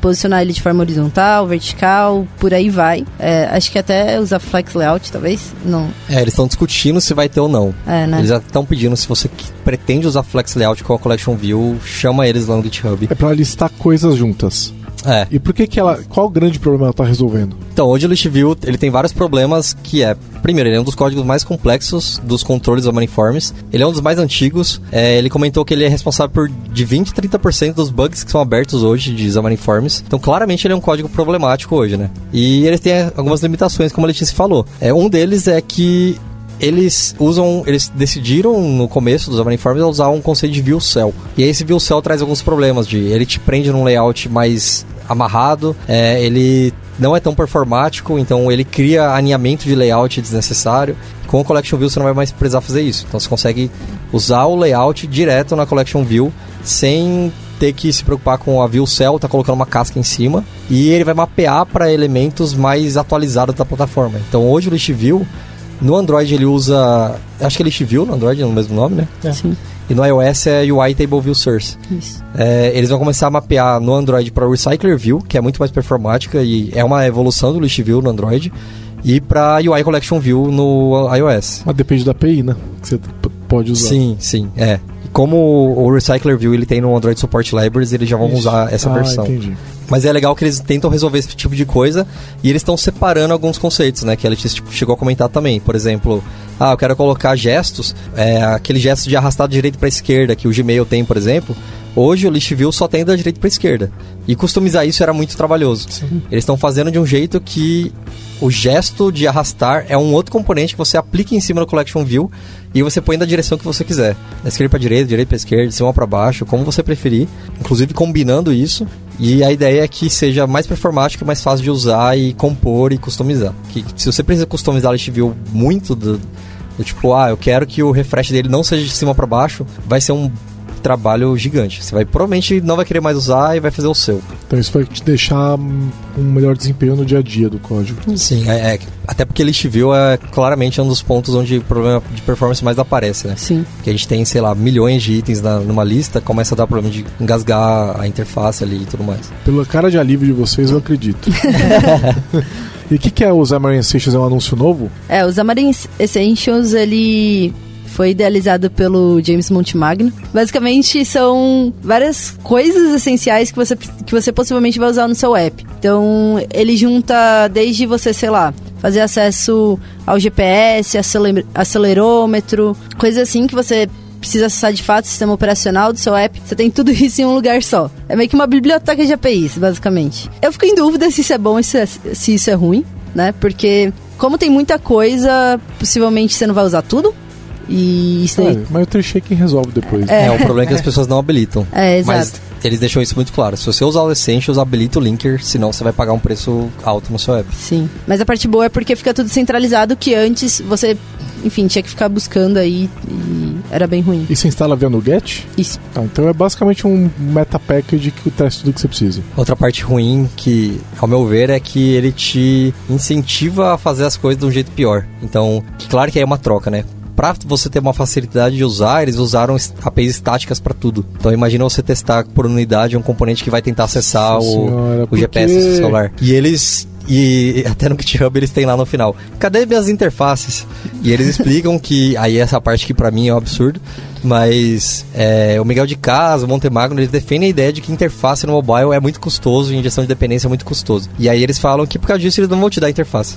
Speaker 5: posicionar ele de forma horizontal, vertical, por aí vai. É, acho que até usar flex layout, talvez. Não.
Speaker 3: É, eles estão discutindo se vai ter ou não.
Speaker 5: É, né?
Speaker 3: Eles já estão pedindo se você pretende usar flex layout com a collection view, chama eles lá no GitHub.
Speaker 2: É para listar coisas juntas.
Speaker 3: É.
Speaker 2: E por que que ela. Qual o grande problema ela está resolvendo?
Speaker 3: Então, hoje o ListView ele tem vários problemas que é. Primeiro, ele é um dos códigos mais complexos dos controles da Maniforms. Ele é um dos mais antigos. É, ele comentou que ele é responsável por de 20 a 30% dos bugs que são abertos hoje de Zamaniforms. Então, claramente, ele é um código problemático hoje, né? E ele tem algumas limitações, como a Letícia falou. É, um deles é que eles usam, eles decidiram no começo dos Omniforms usar um conceito de view cell. E aí esse view cell traz alguns problemas de ele te prende num layout mais amarrado, é, ele não é tão performático, então ele cria alinhamento de layout desnecessário. Com o Collection View você não vai mais precisar fazer isso. Então você consegue usar o layout direto na Collection View sem ter que se preocupar com a View Cell, tá colocando uma casca em cima e ele vai mapear para elementos mais atualizados da plataforma. Então hoje o List View no Android ele usa. Acho que é List View no Android, é o mesmo nome, né?
Speaker 5: É. Sim.
Speaker 3: E no iOS é UI Table View Source.
Speaker 5: Isso.
Speaker 3: É, eles vão começar a mapear no Android para Recycler View, que é muito mais performática e é uma evolução do List View no Android. E para UI Collection View no iOS.
Speaker 2: Mas depende da API, né? Que você pode usar.
Speaker 3: Sim, sim, é. Como o Recycler View ele tem no Android Support Libraries, eles já vão Isso. usar essa
Speaker 2: ah,
Speaker 3: versão.
Speaker 2: Entendi.
Speaker 3: Mas é legal que eles tentam resolver esse tipo de coisa e eles estão separando alguns conceitos, né? Que a Letícia tipo, chegou a comentar também. Por exemplo, ah, eu quero colocar gestos, é, aquele gesto de arrastar de direita para esquerda que o Gmail tem, por exemplo. Hoje o list view só tem da direita para esquerda. E customizar isso era muito trabalhoso. Eles estão fazendo de um jeito que o gesto de arrastar é um outro componente que você aplica em cima do Collection View e você põe da direção que você quiser. Da esquerda para direita, direita para esquerda, de cima para baixo, como você preferir. Inclusive combinando isso. E a ideia é que seja mais performático, mais fácil de usar e compor e customizar. Que se você precisa customizar list view muito do, do tipo, ah, eu quero que o refresh dele não seja de cima para baixo, vai ser um trabalho gigante. Você vai provavelmente não vai querer mais usar e vai fazer o seu.
Speaker 2: Então isso vai te deixar um melhor desempenho no dia a dia do código.
Speaker 3: Sim, é, é, até porque list view é claramente um dos pontos onde o problema de performance mais aparece, né?
Speaker 5: Sim.
Speaker 3: Porque a gente tem, sei lá, milhões de itens na, numa lista, começa a dar problema de engasgar a interface ali e tudo mais.
Speaker 2: Pela cara de alívio de vocês, eu acredito. e o que, que é o Xamarin Essentials? É um anúncio novo?
Speaker 5: É, o Xamarin Essentials, ele foi idealizado pelo James Montemagno. Basicamente, são várias coisas essenciais que você, que você possivelmente vai usar no seu app. Então, ele junta desde você, sei lá, fazer acesso ao GPS, aceler acelerômetro, coisas assim que você precisa acessar de fato o sistema operacional do seu app, você tem tudo isso em um lugar só. É meio que uma biblioteca de APIs, basicamente. Eu fico em dúvida se isso é bom ou se, se isso é ruim, né? Porque como tem muita coisa, possivelmente você não vai usar tudo. E isso daí.
Speaker 2: É, mas o Treeshaking resolve depois.
Speaker 3: É, o problema é que as pessoas não habilitam.
Speaker 5: É, exato.
Speaker 3: Mas eles deixam isso muito claro. Se você usar o Essentials, habilita o linker, senão você vai pagar um preço alto no seu app.
Speaker 5: Sim. Mas a parte boa é porque fica tudo centralizado que antes você, enfim, tinha que ficar buscando aí e era bem ruim.
Speaker 2: E você instala via Nuget?
Speaker 5: Isso.
Speaker 2: Ah, então é basicamente um meta package que traz tudo que você precisa.
Speaker 3: Outra parte ruim que, ao meu ver, é que ele te incentiva a fazer as coisas de um jeito pior. Então, que claro que aí é uma troca, né? Pra você ter uma facilidade de usar, eles usaram APIs estáticas pra tudo. Então imagina você testar por unidade um componente que vai tentar acessar
Speaker 2: Nossa
Speaker 3: o,
Speaker 2: senhora,
Speaker 3: o GPS do seu celular. E eles e até no GitHub eles têm lá no final. Cadê minhas interfaces? E eles explicam que aí essa parte que pra mim é um absurdo, mas é, o Miguel de Casa, o Montemagno, eles defendem a ideia de que interface no mobile é muito custoso e injeção de dependência é muito custoso. E aí eles falam que por causa disso eles não vão te dar interface.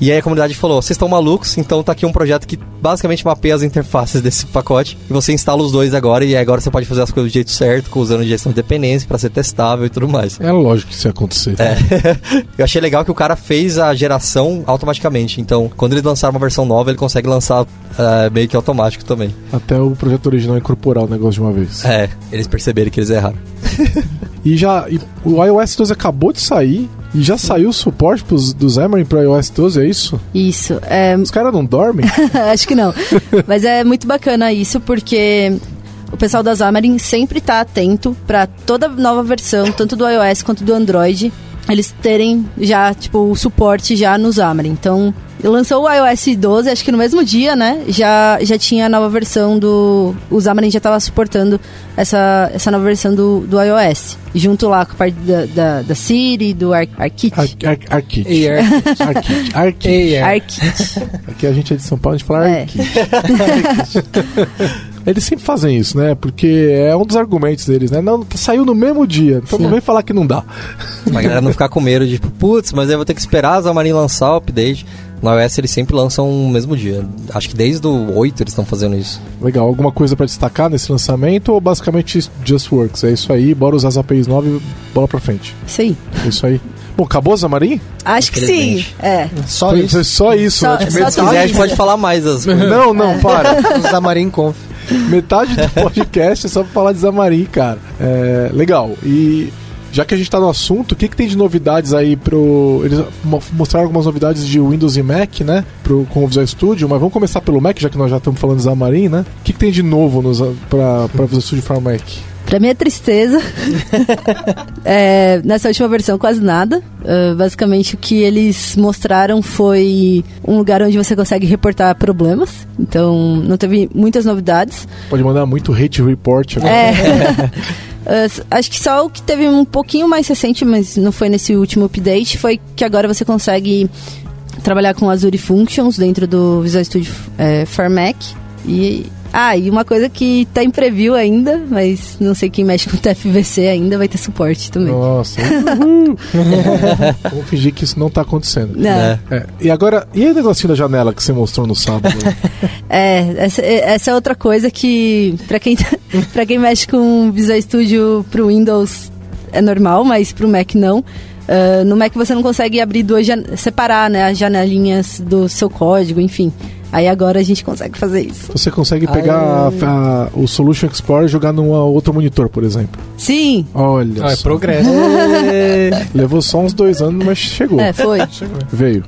Speaker 3: E aí a comunidade falou: vocês estão malucos, então tá aqui um projeto que basicamente mapeia as interfaces desse pacote. E você instala os dois agora, e agora você pode fazer as coisas do jeito certo, usando injeção de dependência pra ser testável e tudo mais.
Speaker 2: É lógico que isso ia acontecer.
Speaker 3: É. Eu achei legal que o cara fez a geração automaticamente. Então, quando eles lançaram uma versão nova, ele consegue lançar ah, meio que automático também.
Speaker 2: Até o projeto original incorporar o negócio de uma vez.
Speaker 3: É, eles perceberam que eles erraram.
Speaker 2: E já e o iOS 12 acabou de sair e já saiu o suporte pros, do Xamarin pro iOS 12, é isso?
Speaker 5: Isso. É,
Speaker 2: Os caras não dormem?
Speaker 5: Acho que não. Mas é muito bacana isso, porque o pessoal da Xamarin sempre tá atento para toda nova versão, tanto do iOS quanto do Android, eles terem já, tipo, o suporte já no Xamarin. Então, lançou o iOS 12, acho que no mesmo dia, né? Já, já tinha a nova versão do... O Xamarin já tava suportando essa, essa nova versão do, do iOS. Junto lá com a parte da, da, da Siri, do Ar Arkit.
Speaker 2: Ar, ar, Arkit.
Speaker 4: Arkit.
Speaker 2: Arkit. Aqui a gente é de São Paulo, a gente fala
Speaker 5: É.
Speaker 2: Arkit. Eles sempre fazem isso, né? Porque é um dos argumentos deles, né? Não, saiu no mesmo dia, então não vem falar que não dá.
Speaker 3: Pra galera não ficar com medo de, tipo, putz, mas eu vou ter que esperar a Xamarin lançar o update. No iOS eles sempre lançam no mesmo dia. Acho que desde o 8 eles estão fazendo isso.
Speaker 2: Legal, alguma coisa pra destacar nesse lançamento ou basicamente just works? É isso aí, bora usar as APIs 9 e bola pra frente.
Speaker 5: Isso aí.
Speaker 2: É isso aí. Bom, acabou, Zamarim?
Speaker 5: Acho que sim. É.
Speaker 4: Só isso.
Speaker 2: só isso,
Speaker 5: Só-
Speaker 2: né? Tipo,
Speaker 5: só
Speaker 3: Se quiser, a gente pode falar mais coisas.
Speaker 2: Não, não, para.
Speaker 4: Os Xamarin Conf.
Speaker 2: Metade do podcast é só pra falar de Xamarin, cara. É, legal. E já que a gente tá no assunto, o que, que tem de novidades aí pro. Eles mo- mostraram algumas novidades de Windows e Mac, né? Pro, com o Visual Studio, mas vamos começar pelo Mac, já que nós já estamos falando de Xamarin, né? O que, que tem de novo nos, pra, pra Visual Studio para Mac?
Speaker 5: Pra minha tristeza, é, nessa última versão quase nada. Ah, basicamente o que eles mostraram foi um lugar onde você consegue reportar problemas. Então não teve muitas novidades.
Speaker 2: Pode mandar muito hate report agora.
Speaker 5: É. S- acho que só o que teve um pouquinho mais recente, mas não foi nesse último update, foi que agora você consegue trabalhar com Azure Functions dentro do Visual Studio é, for Mac. E, ah, e uma coisa que tá em preview ainda, mas não sei quem mexe com o TFVC ainda vai ter suporte também.
Speaker 2: Nossa. Vamos fingir que isso não tá acontecendo.
Speaker 5: Não.
Speaker 3: É.
Speaker 2: É, e agora, e o negocinho da janela que você mostrou no sábado?
Speaker 5: É, essa, essa é outra coisa que, pra quem, tá- pra quem mexe com Visual Studio pro Windows é normal, mas pro Mac não. Uh, no Mac você não consegue abrir duas separar né, as janelinhas do seu código, enfim. Aí agora a gente consegue fazer isso.
Speaker 2: Você consegue pegar a, a, o Solution Explorer e jogar num outro monitor, por exemplo.
Speaker 5: Sim.
Speaker 2: Olha.
Speaker 4: Ah, é progresso.
Speaker 2: Levou só uns dois anos, mas chegou.
Speaker 5: É, foi.
Speaker 2: Veio.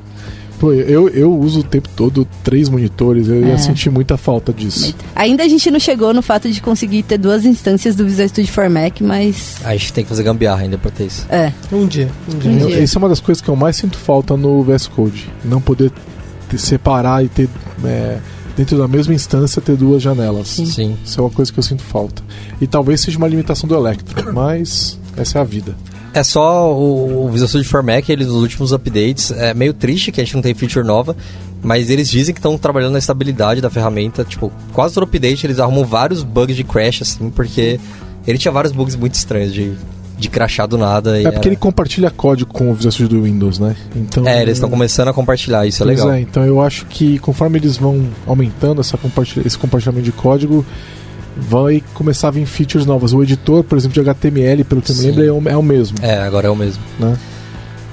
Speaker 2: Pô, eu, eu uso o tempo todo três monitores, eu
Speaker 5: É.
Speaker 2: ia sentir muita falta disso.
Speaker 5: Ainda a gente não chegou no fato de conseguir ter duas instâncias do Visual Studio for Mac, mas.
Speaker 3: A gente tem que fazer gambiarra ainda pra ter isso.
Speaker 5: É.
Speaker 4: Um dia. Um dia.
Speaker 5: Um
Speaker 2: Eu-
Speaker 5: dia.
Speaker 2: Isso é uma das coisas que eu mais sinto falta no VS Code. Não poder te- separar e ter. é, dentro da mesma instância ter duas janelas.
Speaker 3: Sim.
Speaker 2: Isso é uma coisa que eu sinto falta. E talvez seja uma limitação do Electro, mas essa é a vida.
Speaker 3: É só o, o Visual Studio for Mac, eles nos últimos updates, é meio triste que a gente não tem feature nova, mas eles dizem que estão trabalhando na estabilidade da ferramenta, tipo, quase todo update eles arrumam vários bugs de crash, assim, porque ele tinha vários bugs muito estranhos de, de crashar do nada. e
Speaker 2: É porque
Speaker 3: era-
Speaker 2: ele compartilha código com o Visual Studio do Windows, né? Então,
Speaker 3: É, eles estão começando a compartilhar, isso é
Speaker 2: Pois
Speaker 3: legal.
Speaker 2: é, então eu acho que conforme eles vão aumentando essa compartilha- esse compartilhamento de código, vai começar a vir features novas. O editor, por exemplo, de HTML, pelo que eu me lembro, é o, é o mesmo.
Speaker 3: É, agora é o mesmo.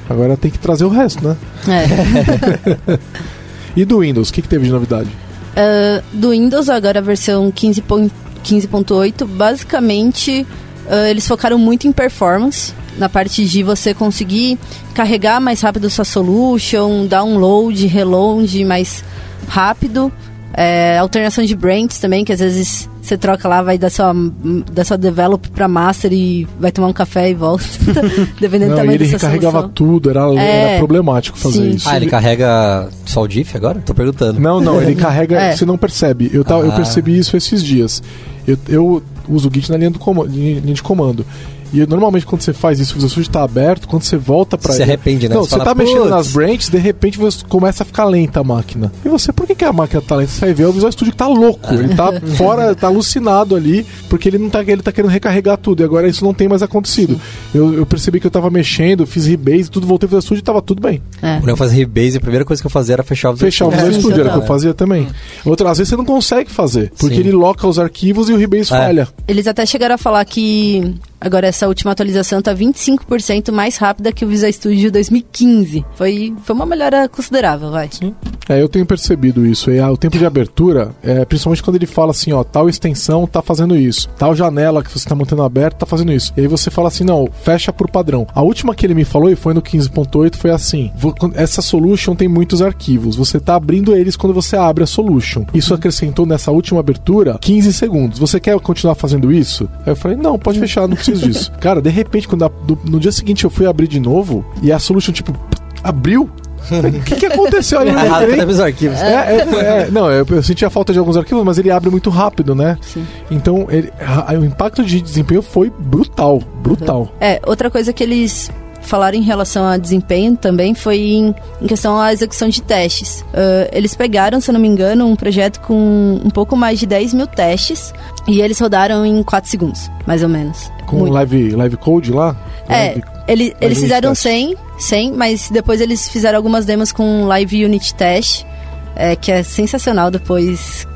Speaker 2: Agora tem que trazer o resto, né?
Speaker 5: É.
Speaker 2: E do Windows, o que, que teve de novidade?
Speaker 5: Ah, do Windows, agora a versão 15.8, 15.8, basicamente ah, eles focaram muito em performance, na parte de você conseguir carregar mais rápido sua solution, download, reload mais rápido. É, alternação de brands também, que às vezes você troca lá, vai da sua, da sua develop pra master e vai tomar um café e volta, dependendo do
Speaker 2: Não, e
Speaker 5: tamanho
Speaker 2: ele
Speaker 5: da sua
Speaker 2: recarregava
Speaker 5: solução.
Speaker 2: tudo, era,
Speaker 5: É.
Speaker 2: era problemático fazer
Speaker 5: Sim.
Speaker 2: isso.
Speaker 3: Ah, ele carrega só o diff agora? Tô perguntando.
Speaker 2: Não, não, ele carrega,
Speaker 5: É.
Speaker 2: você não percebe. Eu, tava, eu
Speaker 3: Ah.
Speaker 2: percebi isso esses dias. Eu, eu uso o Git na linha, do comando, linha de comando. E normalmente quando você faz isso, o Visual Studio está aberto, quando você volta para
Speaker 3: Se arrepende, né?
Speaker 2: Não,
Speaker 3: Você
Speaker 2: você
Speaker 3: fala,
Speaker 2: tá mexendo nas branches, de repente você começa a ficar lenta a máquina. E você, por que, que a máquina tá lenta? Você vai ver, é o Visual Studio que tá louco. Ele tá fora, tá alucinado ali, porque ele não tá, ele tá querendo recarregar tudo. E agora isso não tem mais acontecido. Eu, eu percebi que eu tava mexendo, fiz rebase, tudo, voltei pro Visual Studio e tava tudo bem.
Speaker 5: É.
Speaker 3: Quando eu fazia rebase, a primeira coisa que eu fazia era fechar o Visual
Speaker 2: Fechar o
Speaker 3: Studio.
Speaker 2: Visual
Speaker 5: sim,
Speaker 2: Studio, era o que eu fazia também. Outra, às vezes você não consegue fazer, porque
Speaker 3: Sim.
Speaker 2: ele loca os arquivos e o rebase
Speaker 3: É.
Speaker 2: falha.
Speaker 5: Eles até chegaram a falar que agora essa última atualização tá 25% mais rápida que o Visual Studio 2015. Foi, foi uma melhora considerável, vai.
Speaker 2: É, eu tenho percebido isso. E ah, o tempo de abertura, é, principalmente quando ele fala assim, ó, tal extensão tá fazendo isso, tal janela que você tá mantendo aberta tá fazendo isso. E aí você fala assim, não, fecha por padrão. A última que ele me falou, e foi no 15.8, foi assim: essa solution tem muitos arquivos. Você tá abrindo eles quando você abre a solution. Isso acrescentou nessa última abertura 15 segundos. Você quer continuar fazendo isso? Aí eu falei, não, pode fechar, não preciso disso. Cara, de repente, quando a- do- no dia seguinte eu fui abrir de novo e a solution, tipo, abriu. O que, que aconteceu ali? Entrei.
Speaker 3: Arrasta os arquivos.
Speaker 2: É, é, é, não, eu, eu senti a falta de alguns arquivos, mas ele abre muito rápido, né?
Speaker 5: Sim.
Speaker 2: Então, ele, a- o impacto de desempenho foi brutal, brutal.
Speaker 5: É, outra coisa que eles falaram em relação a desempenho também foi em, em questão à execução de testes. Ah, eles pegaram, se eu não me engano, um projeto com um pouco mais de 10 mil testes e eles rodaram em 4 segundos, mais ou menos.
Speaker 2: Com
Speaker 5: Muito.
Speaker 2: live, live code lá.
Speaker 5: É,
Speaker 2: Live-
Speaker 5: ele- eles
Speaker 2: unit
Speaker 5: fizeram
Speaker 2: test.
Speaker 5: 100, 100, mas depois eles fizeram algumas demos com Live Unit Test, é, que é sensacional depois.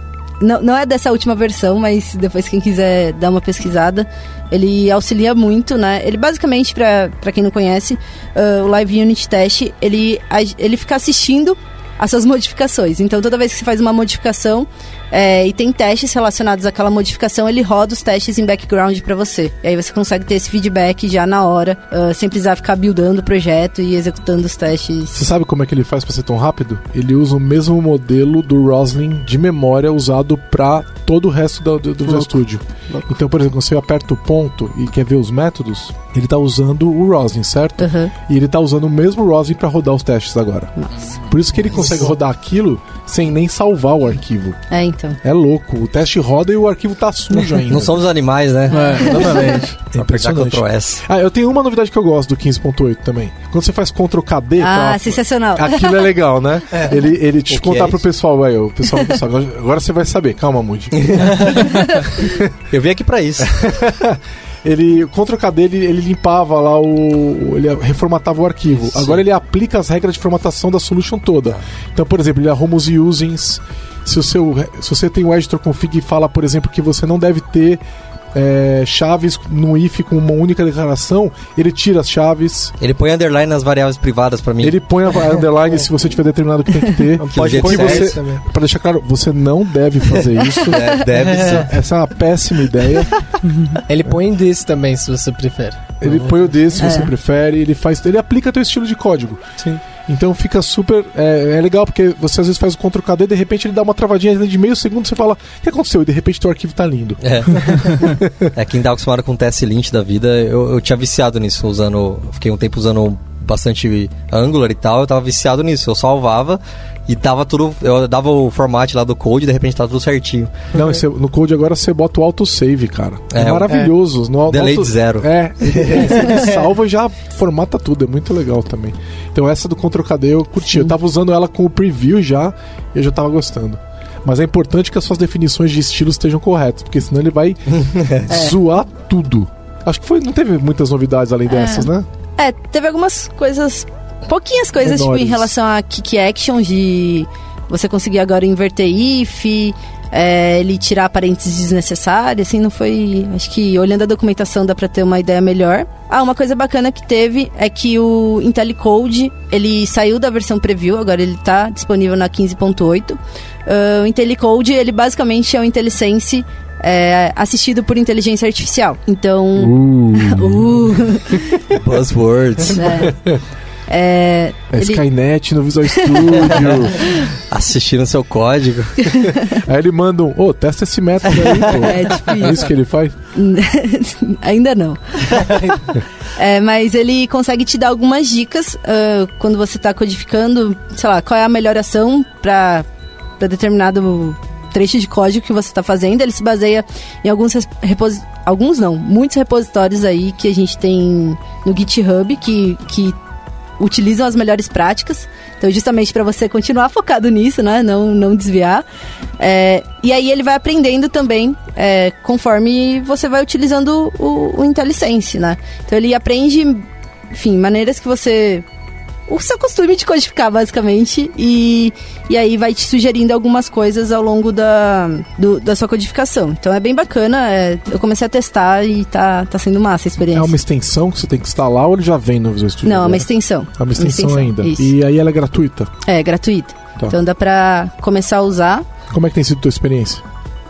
Speaker 5: Não, não é dessa última versão, mas depois quem quiser dar uma pesquisada, ele auxilia muito, né? Ele basicamente, pra quem não conhece, ah, o Live Unit Test, ele, ele fica assistindo as suas modificações. Então, toda vez que você faz uma modificação é, e tem testes relacionados àquela modificação, ele roda os testes em background para você. E aí você consegue ter esse feedback já na hora, ah, sem precisar ficar buildando o projeto e executando os testes.
Speaker 2: Você sabe como é que ele faz pra ser tão rápido? Ele usa o mesmo modelo do Roslyn de memória usado pra todo o resto do, do, do Visual Studio. Então, por exemplo, quando você aperta o ponto e quer ver os métodos, ele tá usando o Roslyn, certo?
Speaker 5: Aham.
Speaker 2: E ele tá usando o mesmo Roslyn pra rodar os testes agora.
Speaker 5: Nossa.
Speaker 2: Por isso que ele consegue rodar aquilo sem nem salvar o arquivo.
Speaker 5: É, então.
Speaker 2: É louco. O teste roda e o arquivo tá sujo ainda.
Speaker 3: Não somos animais, né?
Speaker 6: É, exatamente.
Speaker 2: É impressionante.
Speaker 3: Ctrl S.
Speaker 2: Ah, eu tenho uma novidade que eu gosto do 15.8 também. Quando você faz Ctrl KD,
Speaker 5: Ah,
Speaker 2: pra-
Speaker 5: sensacional.
Speaker 2: aquilo é legal, né? Ele, ele deixa eu
Speaker 3: O que
Speaker 2: contar
Speaker 3: é
Speaker 2: pro pessoal, vai, o pessoal, o pessoal agora, você vai saber. Calma, Moody.
Speaker 3: Eu vim aqui pra isso.
Speaker 2: Ele, o Ctrl KD, ele, ele limpava lá o. Ele reformatava o arquivo.
Speaker 3: Sim.
Speaker 2: Agora ele aplica as regras de formatação da solution toda. Então, por exemplo, ele arruma os usings. Se, o seu, se você tem o editor config e fala, por exemplo, que você não deve ter é, chaves no if com uma única declaração, ele tira as chaves.
Speaker 3: Ele põe underline nas variáveis privadas pra mim.
Speaker 2: Ele põe a underline se você tiver determinado que tem que ter.
Speaker 3: pode
Speaker 2: põe
Speaker 3: ser
Speaker 2: você. Pra deixar claro, você não deve fazer isso.
Speaker 3: É, deve ser.
Speaker 2: Essa é uma péssima ideia.
Speaker 4: Ele põe this também, se você prefere.
Speaker 2: Ele põe o D se você
Speaker 5: É.
Speaker 2: prefere, ele faz. Ele aplica teu estilo de código.
Speaker 4: Sim.
Speaker 2: Então fica super. É, é legal porque você às vezes faz o Ctrl KD e de repente ele dá uma travadinha de meio segundo você fala, o que aconteceu? E de repente teu arquivo tá lindo.
Speaker 3: É. é quem tá acostumado com TS Lint da vida, eu, eu tinha viciado nisso, usando. Fiquei um tempo usando bastante Angular e tal, eu tava viciado nisso. Eu salvava e tava tudo. Eu dava o format lá do code e de repente tava tudo certinho.
Speaker 2: Não, no Code agora você bota o autosave, cara. É,
Speaker 3: É,
Speaker 2: maravilhoso. No, no
Speaker 3: Delete
Speaker 2: auto-
Speaker 3: zero.
Speaker 2: É, ele, ele salva e já formata tudo, é muito legal também. Então essa do Ctrl KD eu curti. Eu tava usando ela com o preview já e eu já tava gostando. Mas é importante que as suas definições de estilo estejam corretas, porque senão ele vai zoar tudo. Acho que foi, não teve muitas novidades além dessas, né?
Speaker 5: É, teve algumas coisas, pouquinhas coisas, tipo, em relação a kick action, de você conseguir agora inverter if, é, ele tirar parênteses desnecessárias, assim, não foi... Acho que olhando a documentação dá pra ter uma ideia melhor. Ah, uma coisa bacana que teve é que o IntelliCode, ele saiu da versão preview, agora ele tá disponível na 15.8. Ah, o IntelliCode, ele basicamente é o IntelliSense é, assistido por inteligência artificial. Então... Uh.
Speaker 3: Buzzwords.
Speaker 5: É. É,
Speaker 2: É
Speaker 5: ele-
Speaker 2: Skynet no Visual Studio.
Speaker 3: Assistindo seu código.
Speaker 2: Aí ele manda um, ô, testa esse método aí, pô.
Speaker 5: É tipo
Speaker 2: É isso que ele faz?
Speaker 5: Ainda não. É, mas ele consegue te dar algumas dicas ah, quando você está codificando, sei lá, qual é a melhor ação para determinado trecho de código que você está fazendo. Ele se baseia em alguns res- repos- alguns não, muitos repositórios aí que a gente tem no GitHub que, que utilizam as melhores práticas. Então, justamente para você continuar focado nisso, né? Não, não desviar. É, e aí ele vai aprendendo também é, conforme você vai utilizando o, o IntelliSense, né? Então ele aprende, enfim, maneiras que você. O seu costume de codificar, basicamente, e, e aí vai te sugerindo algumas coisas ao longo da, do- da sua codificação. Então é bem bacana, é, eu comecei a testar e tá, tá sendo massa a experiência.
Speaker 2: É uma extensão que você tem que instalar ou ele já vem no Visual Studio?
Speaker 5: Não, é uma extensão.
Speaker 2: É uma extensão ainda.
Speaker 5: Isso.
Speaker 2: E aí ela é gratuita.
Speaker 5: É, gratuita.
Speaker 2: Tá.
Speaker 5: Então dá pra começar a usar.
Speaker 2: Como é que tem sido a tua experiência?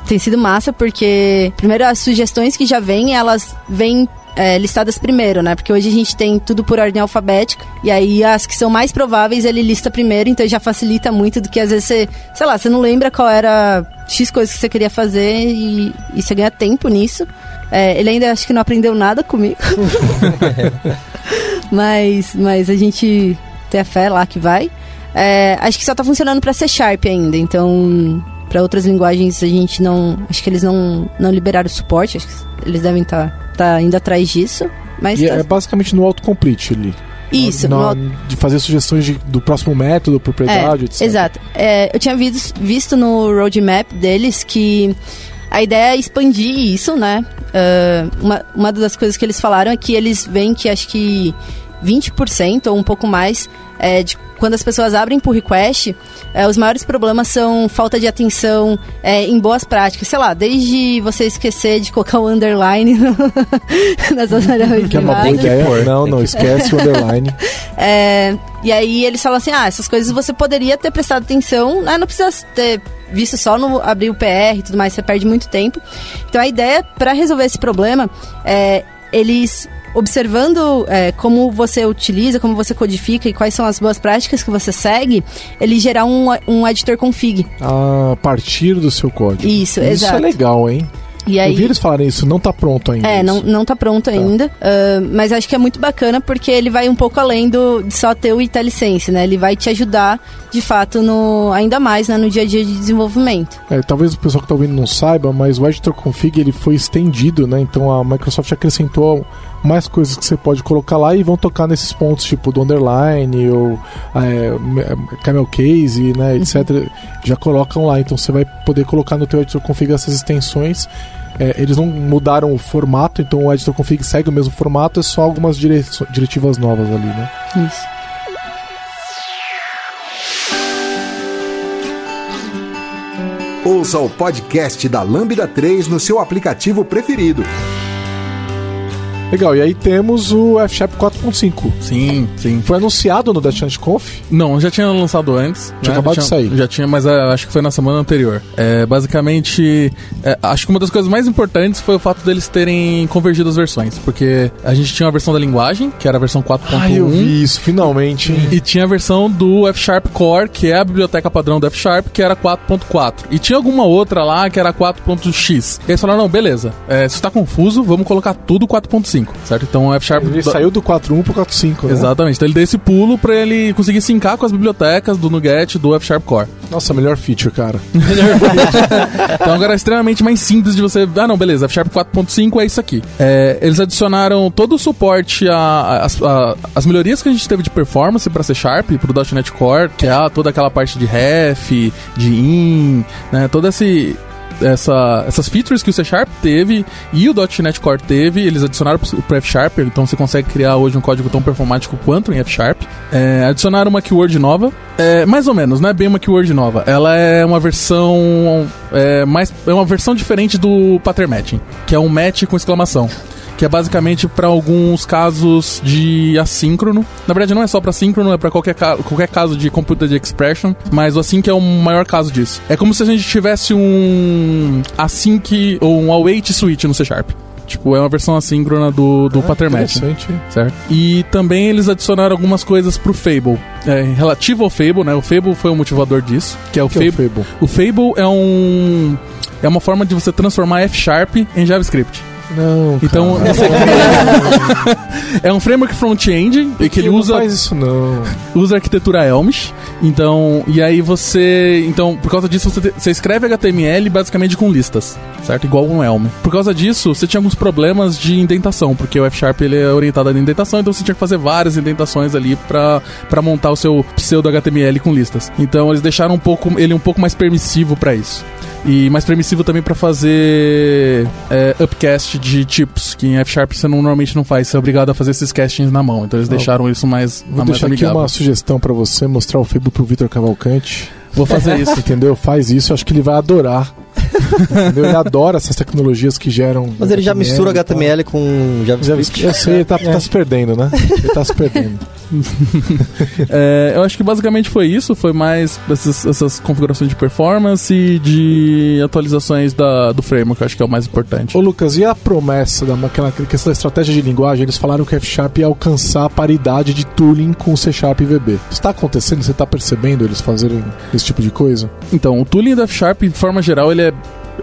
Speaker 5: Tem sido massa porque, primeiro, as sugestões que já vêm, elas vêm é, listadas primeiro, né? Porque hoje a gente tem tudo por ordem alfabética. E aí as que são mais prováveis ele lista primeiro, então já facilita muito do que às vezes você, sei lá, você não lembra qual era X coisas que você queria fazer e, e você ganha tempo nisso. É, ele ainda acho que não aprendeu nada comigo. mas, mas a gente tem a fé lá que vai. É, acho que só tá funcionando pra C Sharp ainda, então para outras linguagens a gente não. Acho que eles não, não liberaram suporte, acho que eles devem estar tá, indo atrás disso. Mas tá-
Speaker 2: é basicamente no autocomplete ali.
Speaker 5: isso,
Speaker 2: Na-
Speaker 5: no-
Speaker 2: De fazer sugestões de- do próximo método, propriedade,
Speaker 5: é,
Speaker 2: etc.
Speaker 5: Exato. É, eu tinha vis- visto no roadmap deles que a ideia é expandir isso, né? Ah, uma, uma das coisas que eles falaram é que eles veem que acho que 20% ou um pouco mais é, de quando as pessoas abrem por request, é, os maiores problemas são falta de atenção é, em boas práticas. Sei lá, desde você esquecer de colocar o underline no- nas suas variáveis
Speaker 2: Que é uma boa ideia. não, não,
Speaker 3: que-
Speaker 2: esquece o underline.
Speaker 5: É, e aí eles falam assim, ah, essas coisas você poderia ter prestado atenção, né? não precisa ter visto só no abrir o PR e tudo mais, você perde muito tempo. Então a ideia para resolver esse problema é eles observando é, como você utiliza, como você codifica e quais são as boas práticas que você segue, ele gerar um, um editor config.
Speaker 2: A partir do seu código.
Speaker 5: Isso,
Speaker 2: Isso
Speaker 5: exato.
Speaker 2: é legal, hein?
Speaker 5: E aí
Speaker 2: Eu vi eles falarem isso, não tá pronto ainda.
Speaker 5: É, não,
Speaker 2: isso.
Speaker 5: não tá pronto ainda. ah, mas acho que é muito bacana porque ele vai um pouco além do, de só ter o IntelliSense, né? Ele vai te ajudar, de fato, no, ainda mais né, no dia a dia de desenvolvimento.
Speaker 2: É, talvez o pessoal que tá ouvindo não saiba, mas o editor config ele foi estendido, né? Então a Microsoft acrescentou mais coisas que você pode colocar lá e vão tocar nesses pontos, tipo do underline ou é, camel case, né, etc. Já colocam lá, então você vai poder colocar no teu editor config essas extensões. é, eles não mudaram o formato, então o editor config segue o mesmo formato, é só algumas dire- diretivas novas ali, né?
Speaker 5: Isso.
Speaker 1: Ouça o podcast da Lambda 3 no seu aplicativo preferido.
Speaker 2: Legal, e aí temos o F-Sharp 4.5.
Speaker 6: Sim, sim.
Speaker 2: Foi anunciado no DashNet Conf.
Speaker 6: Não, já tinha lançado antes.
Speaker 2: Tinha acabado de sair.
Speaker 6: Já tinha, mas é, acho que foi na semana anterior. É, basicamente, é, acho que uma das coisas mais importantes foi o fato deles terem convergido as versões. Porque a gente tinha a versão da linguagem, que era a versão 4.1.
Speaker 2: Ah, eu vi isso, finalmente.
Speaker 6: E tinha a versão do F Sharp Core, que é a biblioteca padrão do F Sharp, que era 4.4. E tinha alguma outra lá que era 4.x. E eles falaram: não, beleza, é, se tá confuso, vamos colocar tudo 4.5, certo? Então o F Sharp.
Speaker 2: Ele saiu do 4.1 pro 4.5, né?
Speaker 6: Exatamente. Então ele deu esse pulo pra ele conseguir sincar com as bibliotecas do NuGet do F Sharp Core.
Speaker 2: Nossa, melhor feature, cara.
Speaker 6: Então agora é extremamente mais simples de você. Ah, não, beleza, F Sharp 4.5 é isso aqui. É, eles adicionaram todo o suporte a- as- melhorias que a gente teve de performance para C Sharp, pro .NET Core, que é toda aquela parte de ref, de in, né, toda esse essa, essas features que o C Sharp teve e o .NET Core teve, eles adicionaram para F Sharp, então você consegue criar hoje um código tão performático quanto em F Sharp. É, adicionaram uma keyword nova, é, mais ou menos, não é bem uma keyword nova. Ela é uma versão é, mais é uma versão diferente do pattern matching, que é um match com exclamação. Que é basicamente para alguns casos de assíncrono. Na verdade, não é só para assíncrono, é para qualquer, ca- qualquer caso de computed expression. Mas o async é o maior caso disso. É como se a gente tivesse um async ou um await switch no C Sharp. Tipo, é uma versão assíncrona do, do pattern matching
Speaker 2: Interessante.
Speaker 6: certo? E também eles adicionaram algumas coisas pro Fable. É, relativo ao Fable, né? O Fable foi o motivador disso, que é o
Speaker 2: Que é o
Speaker 6: Fable.
Speaker 2: Fable?
Speaker 6: O Fable é um é uma forma de você transformar F Sharp em JavaScript.
Speaker 2: Não,
Speaker 6: Então, é um framework front-end e que ele
Speaker 2: não
Speaker 6: usa
Speaker 2: faz isso não.
Speaker 6: usa a arquitetura Elms. Então, e aí você, então, por causa disso você, te- você escreve HTML basicamente com listas, certo? Igual um Elm. Por causa disso, você tinha alguns problemas de indentação, porque o F Sharp ele é orientado à indentação, então você tinha que fazer várias indentações ali pra para montar o seu pseudo HTML com listas. Então, eles deixaram um pouco ele um pouco mais permissivo pra isso. E mais permissivo também pra fazer é, upcast de tipos, que em F Sharp você não- normalmente não faz, você é obrigado a fazer esses castings na mão. Então eles deixaram isso mais,
Speaker 2: Vou
Speaker 6: mais
Speaker 2: deixar aqui
Speaker 6: amigável.
Speaker 2: uma sugestão pra você, mostrar o Fable pro Vitor Cavalcante.
Speaker 6: Vou fazer isso.
Speaker 2: Entendeu? Faz isso, acho que ele vai adorar. Entendeu? Ele adora essas tecnologias que geram.
Speaker 3: Mas ele já mistura. HTML com JavaScript.
Speaker 2: Eu sei, ele tá, tá se perdendo, né? Ele tá se perdendo.
Speaker 6: É, eu acho que basicamente foi isso. Foi mais essas, essas configurações de performance e de atualizações da, do framework, eu acho que é o mais importante.
Speaker 2: Ô Lucas, e a promessa da aquela questão da estratégia de linguagem? Eles falaram que o F Sharp ia alcançar a paridade de tooling com o C Sharp e VB. Está acontecendo? Você está percebendo eles fazerem esse tipo de coisa?
Speaker 6: Então, o tooling da F Sharp, de forma geral, ele é,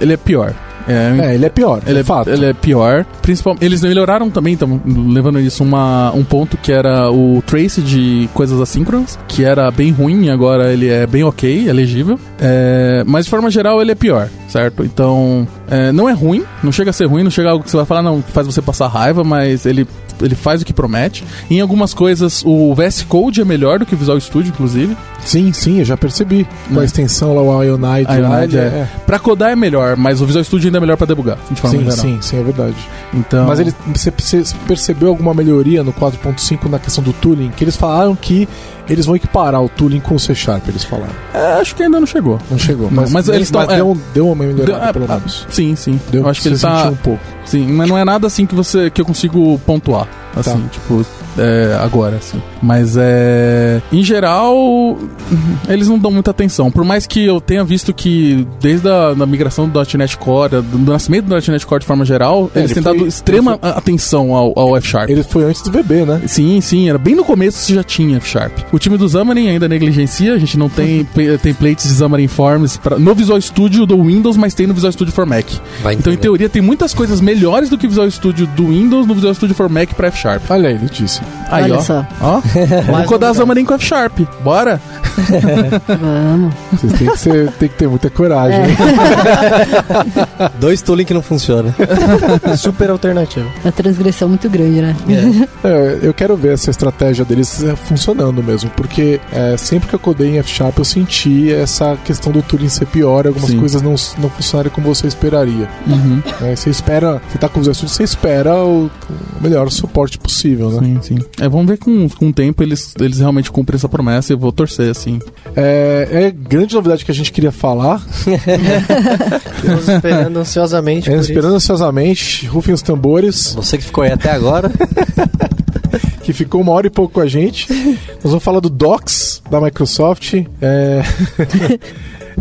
Speaker 6: ele é pior. É,
Speaker 2: É, ele é pior,
Speaker 6: Ele
Speaker 2: é
Speaker 6: é,
Speaker 2: fato.
Speaker 6: ele é pior. Principalmente, eles melhoraram também, então, levando isso uma, um ponto que era o trace de coisas assíncronas, que era bem ruim, agora ele é bem ok, é legível. É, mas de forma geral ele é pior, certo? Então, é, não é ruim, não chega a ser ruim, não chega a algo que você vai falar, não, que faz você passar raiva, mas ele, ele faz o que promete. Em algumas coisas, o VS Code é melhor do que o Visual Studio, inclusive.
Speaker 2: Sim, sim, eu já percebi. Com a
Speaker 6: É.
Speaker 2: extensão lá, o Ionide,
Speaker 6: A
Speaker 2: lá,
Speaker 6: Ionide
Speaker 2: ele
Speaker 6: é. Pra codar é melhor, mas o Visual Studio ainda é melhor pra debugar, de forma
Speaker 2: Sim,
Speaker 6: geral.
Speaker 2: sim, sim, é verdade.
Speaker 6: Então,
Speaker 2: Mas ele, você, você percebeu alguma melhoria no 4.5 na questão do tooling? Que eles falaram que eles vão equiparar o tooling com o C Sharp, eles falaram.
Speaker 6: é, acho que ainda não chegou.
Speaker 2: Não chegou. Mas,
Speaker 6: mas eles tão- é.
Speaker 2: deu, deu uma melhorada,
Speaker 6: Deu-
Speaker 2: pelo
Speaker 6: ah,
Speaker 2: menos.
Speaker 6: Sim, sim.
Speaker 2: Deu
Speaker 6: eu acho que ele tá.
Speaker 2: um pouco.
Speaker 6: Sim, mas não é nada assim que você que eu consigo pontuar. Assim,
Speaker 2: Tá.
Speaker 6: tipo, é, agora, assim. Mas é. Em geral, eles não dão muita atenção. Por mais que eu tenha visto que desde a da migração do .NET Core, do nascimento do .NET Core de forma geral,
Speaker 2: É,
Speaker 6: eles
Speaker 2: ele
Speaker 6: têm
Speaker 2: foi-
Speaker 6: dado extrema atenção ao, ao F Sharp.
Speaker 2: Ele foi antes do VB, né?
Speaker 6: Sim, sim, era bem no começo você já tinha F Sharp. O time do Xamarin ainda negligencia, a gente não tem templates de Xamarin Forms pra, no Visual Studio do Windows, mas tem no Visual Studio for Mac.
Speaker 3: Vai
Speaker 6: Então, em teoria, tem muitas coisas melhores do que Visual Studio do Windows no Visual Studio for Mac pra F Sharp.
Speaker 2: Olha aí, disse.
Speaker 6: Aí,
Speaker 5: Olha
Speaker 6: ó.
Speaker 5: só.
Speaker 6: Ó, vamos codar. Xamarin com F Sharp. Bora!
Speaker 5: Vamos.
Speaker 2: Vocês têm que, ser- que ter muita coragem.
Speaker 5: É.
Speaker 3: Dois tooling que não funciona.
Speaker 4: Super alternativa.
Speaker 5: Uma transgressão muito grande, né?
Speaker 2: É, eu quero ver essa estratégia deles é, funcionando mesmo, porque é, sempre que eu codei em F Sharp eu senti essa questão do Turing ser pior, algumas
Speaker 6: Sim.
Speaker 2: coisas não, não funcionarem como você esperaria.
Speaker 6: Uhum.
Speaker 2: né? Você espera, você tá com os estudos, você espera o, o melhor suporte possível, né?
Speaker 6: Sim, sim. É, vamos ver com, com o tempo eles, eles realmente cumprem essa promessa e eu vou torcer, assim.
Speaker 2: É, é grande novidade que a gente queria falar,
Speaker 4: Estamos esperando ansiosamente.
Speaker 2: é,
Speaker 4: por
Speaker 2: esperando ansiosamente, rufem os tambores,
Speaker 3: Você que ficou aí até agora.
Speaker 2: que ficou uma hora e pouco com a gente. Nós vamos falar do Docs da Microsoft. É...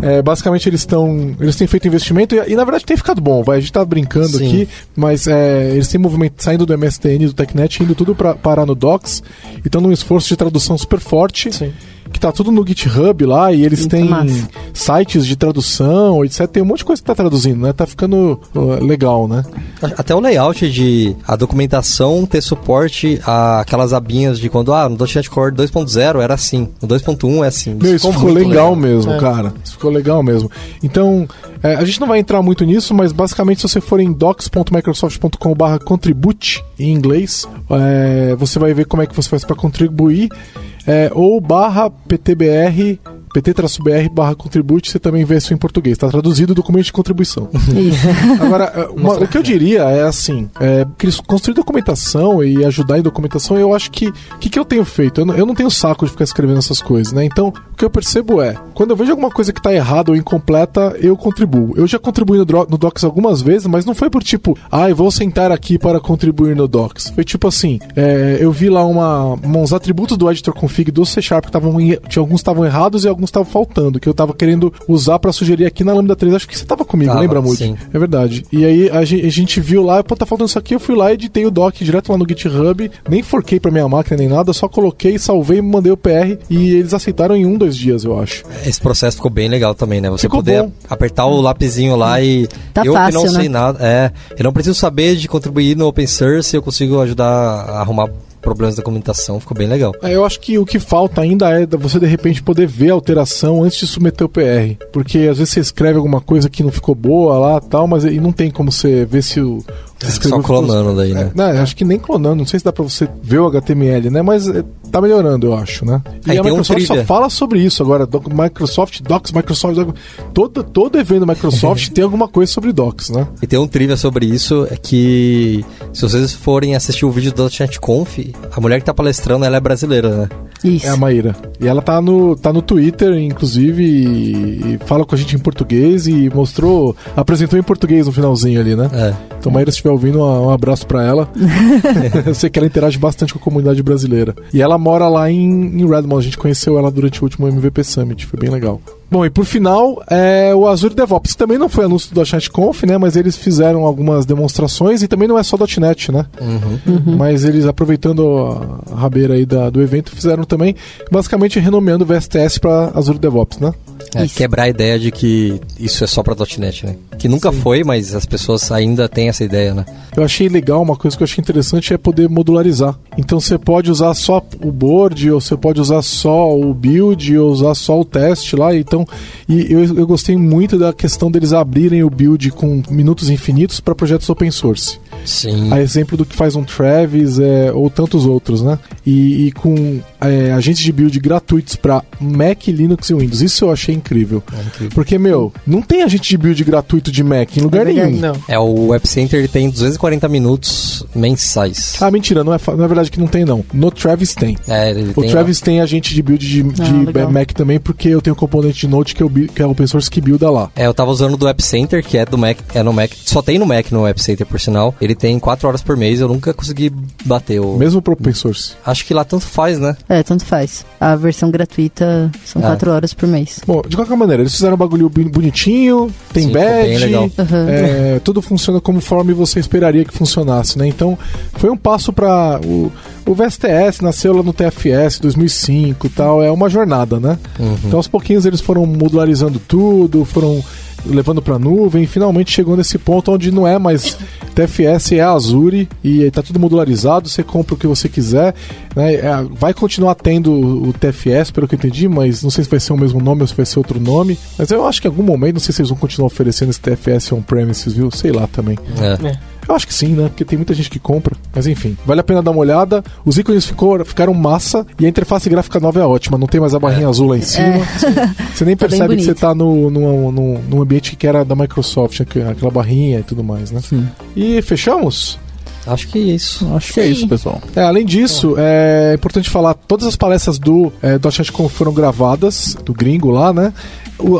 Speaker 2: é, basicamente eles estão. Eles têm feito investimento e, e, na verdade tem ficado bom. Vai, a gente tá brincando
Speaker 3: Sim.
Speaker 2: aqui, mas é, eles têm movimento saindo do MSTN, do TechNet, indo tudo pra parar no Docs. E estão num esforço de tradução super forte.
Speaker 4: Sim.
Speaker 2: Que tá tudo no GitHub lá e eles
Speaker 5: Muito
Speaker 2: têm
Speaker 5: massa.
Speaker 2: sites de tradução, etc. Tem um monte de coisa que tá traduzindo, né? Tá ficando uh, legal, né?
Speaker 3: Até o layout de a documentação ter suporte a aquelas abinhas de quando, ah, no .NET Core 2.0 era assim, no 2.1 é assim.
Speaker 2: Meu, isso ficou
Speaker 3: muito
Speaker 2: legal, mesmo,
Speaker 4: É.
Speaker 2: cara. Isso ficou legal mesmo. Então, é, a gente não vai entrar muito nisso, mas basicamente se você for em docs.microsoft.com.br contribute em inglês, é, você vai ver como é que você faz para contribuir. É, ou barra PTBR, PT-BR barra contribute, você também vê isso em português. Está traduzido o documento de contribuição. Agora, é, uma- o que eu diria é assim: é, construir documentação e ajudar em documentação, eu acho que. O que, que eu tenho feito? Eu não, eu não tenho saco de ficar escrevendo essas coisas, né? Então, o que eu percebo é: quando eu vejo alguma coisa que tá errada ou incompleta, eu contribuo. Eu já contribuí no, no Docs algumas vezes, mas não foi por tipo, ai, vou sentar aqui para contribuir no Docs. Foi tipo assim: é, eu vi lá uma, uns atributos do editor config do C Sharp que estavam. Tinha alguns estavam errados e alguns estavam faltando, que eu tava querendo usar para sugerir aqui na Lambda 3. Acho que você tava comigo,
Speaker 3: Tava,
Speaker 2: lembra, Moody?
Speaker 3: sim.
Speaker 2: É verdade. E aí a gen- a gente, viu lá, pô, tá faltando isso aqui, eu fui lá, editei o doc direto lá no GitHub, nem forquei pra minha máquina nem nada, só coloquei, salvei, mandei o PR e eles aceitaram em um, dois dias, eu acho.
Speaker 3: Esse processo ficou bem legal também, né? Você
Speaker 2: Ficou
Speaker 3: poder
Speaker 2: bom.
Speaker 3: apertar o lapisinho lá e.
Speaker 5: Tá
Speaker 3: eu que
Speaker 5: fácil,
Speaker 3: não sei
Speaker 5: né?
Speaker 3: nada. É, eu não preciso saber de contribuir no open source, eu consigo ajudar a arrumar problemas da documentação, ficou bem legal.
Speaker 2: É, eu acho que o que falta ainda é você de repente poder ver a alteração antes de submeter o PR. Porque às vezes você escreve alguma coisa que não ficou boa lá tal, mas e não tem como você ver se o. você escreveu
Speaker 3: Só clonando daí, né?
Speaker 2: É, não, acho que nem clonando, não sei se dá pra você ver o HTML, né? Mas é, tá melhorando, eu acho, né? E
Speaker 3: Aí
Speaker 2: a
Speaker 3: tem um
Speaker 2: Microsoft só fala sobre isso agora. Doc- Microsoft, Docs, Microsoft. Doc- todo, todo evento Microsoft tem alguma coisa sobre Docs, né?
Speaker 3: E tem um trivia sobre isso, é que se vocês forem assistir o vídeo do .NET Conf, a mulher que tá palestrando, ela é brasileira, né?
Speaker 5: Isso.
Speaker 2: É a Maíra. E ela tá no, tá no Twitter, inclusive, e, e fala com a gente em português e mostrou. Apresentou em português no finalzinho ali, né?
Speaker 3: É.
Speaker 2: Então, Maíra, se estiver ouvindo, um, um abraço pra ela. Eu sei que ela interage bastante com a comunidade brasileira. E ela mora lá em, em Redmond. A gente conheceu ela durante o último MVP Summit. Foi bem legal. Bom, e por final, é o Azure DevOps, que também não foi anúncio do .NET Conf, né? Mas eles fizeram algumas demonstrações e também não é só .NET, né?
Speaker 3: Uhum.
Speaker 2: Mas eles, aproveitando a rabeira aí da- do evento, fizeram também, basicamente renomeando o VSTS para Azure DevOps, né?
Speaker 3: É, quebrar a ideia de que isso é só pra .NET, né? Que nunca foi, mas as pessoas ainda têm essa ideia, né?
Speaker 2: Eu achei legal, uma coisa que eu achei interessante é poder modularizar. Então você pode usar só o board, ou você pode usar só o build, ou usar só o teste lá. Então, e eu, eu gostei muito da questão deles abrirem o build com minutos infinitos para projetos open source.
Speaker 3: Sim.
Speaker 2: A exemplo do que faz um Travis é, ou tantos outros, né? E, e com é, agentes de build gratuitos para Mac, Linux e Windows. Isso eu achei incrível.
Speaker 3: É incrível.
Speaker 2: Porque, meu, não tem agente de build gratuito de Mac em lugar nenhum.
Speaker 4: Não.
Speaker 3: É, o Web Center ele tem 240 minutos mensais.
Speaker 2: Ah, mentira, não é, não é verdade que não tem, não. No Travis tem.
Speaker 3: É, ele
Speaker 2: O
Speaker 3: tem
Speaker 2: Travis tem agente de build de, de
Speaker 5: Ah.
Speaker 2: Mac também, porque eu tenho um componente de Node que, eu, que é open source que builda lá.
Speaker 3: É, eu tava usando do App Center, que é do Mac, é no Mac, só tem no Mac no App Center, por sinal. Ele tem 4 horas por mês, eu nunca consegui bater o...
Speaker 2: Mesmo pro open source.
Speaker 3: Acho que lá tanto faz, né?
Speaker 5: É, tanto faz. A versão gratuita são
Speaker 3: Ah.
Speaker 5: 4 horas por mês.
Speaker 2: Bom, de qualquer maneira, eles fizeram um bagulho boni- bonitinho, tem
Speaker 3: Sim,
Speaker 2: badge,
Speaker 3: legal.
Speaker 5: Uhum.
Speaker 2: é, tudo funciona conforme você esperaria que funcionasse, né? Então, foi um passo para o, o VSTS nasceu lá no TFS 2005 e tal, é uma jornada, né?
Speaker 3: Uhum.
Speaker 2: Então, aos pouquinhos eles foram modularizando tudo, foram levando para nuvem, finalmente chegou nesse ponto onde não é mais TFS, é Azure e tá tudo modularizado, você compra o que você quiser. Né? É, vai continuar tendo o TFS, pelo que eu entendi, mas não sei se vai ser o mesmo nome ou se vai ser outro nome. Mas eu acho que em algum momento, não sei se eles vão continuar oferecendo esse TFS on-premises, viu? Sei lá também.
Speaker 3: É.
Speaker 2: Eu acho que sim, né? Porque tem muita gente que compra. Mas enfim, vale a pena dar uma olhada. Os ícones ficou, ficaram massa e a interface gráfica nova é ótima. Não tem mais a barrinha azul lá em cima. Você nem
Speaker 5: Tá
Speaker 2: percebe que você
Speaker 5: bonito.
Speaker 2: tá no, no, no, num ambiente que era da Microsoft, aqu- aquela barrinha e tudo mais, né?
Speaker 6: Sim.
Speaker 2: E fechamos?
Speaker 3: Acho que é isso.
Speaker 6: Acho que é
Speaker 5: Sim.
Speaker 6: isso, pessoal.
Speaker 2: É, além disso, é importante falar, todas as palestras do é, .NET Conf foram gravadas, do gringo lá, né?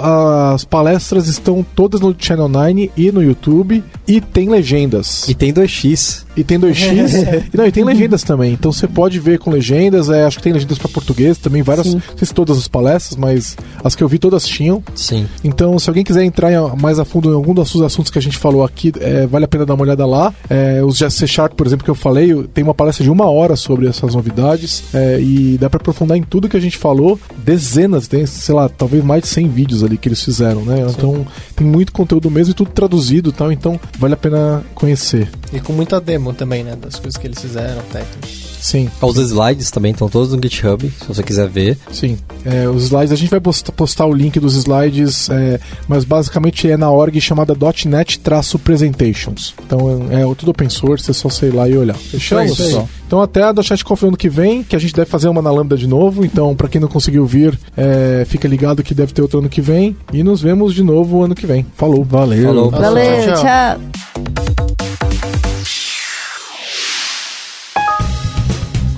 Speaker 2: As palestras estão todas no Channel 9 e no YouTube e tem legendas.
Speaker 3: E tem 2x.
Speaker 2: E tem 2x. e, não, e tem legendas também. Então você pode ver com legendas. É, acho que tem legendas para português também, várias.
Speaker 5: Sim.
Speaker 2: Não sei se todas as palestras, mas as que eu vi todas tinham.
Speaker 3: Sim.
Speaker 2: Então, se alguém quiser entrar mais a fundo em algum dos assuntos que a gente falou aqui, é, vale a pena dar uma olhada lá. É, os de C Sharp, por exemplo, que eu falei, tem uma palestra de uma hora sobre essas novidades. é, e dá para aprofundar em tudo que a gente falou. Dezenas, tem, sei lá, talvez mais de 100 vídeos ali que eles fizeram, né? Então, tem muito conteúdo mesmo e tudo traduzido e tal. Então, vale a pena conhecer.
Speaker 4: E com muita demo também, né? Das coisas que eles fizeram, técnicas.
Speaker 2: Sim.
Speaker 3: Os slides também estão todos no GitHub, se você quiser ver.
Speaker 2: Sim, é, os slides, a gente vai posta- postar, o link dos slides, é, mas basicamente é na org chamada .NET-Presentations. Então é, é tudo open source, é só sei lá e olhar. Fechamos?
Speaker 6: isso aí.
Speaker 2: pessoal? Então até a .NET Conf ano que vem, que a gente deve fazer uma na Lambda de novo, então pra quem não conseguiu vir, é, fica ligado que deve ter outro ano que vem, e nos vemos de novo ano que vem. Falou.
Speaker 6: Valeu.
Speaker 3: Falou.
Speaker 5: Valeu,
Speaker 4: tchau, tchau.
Speaker 5: tchau.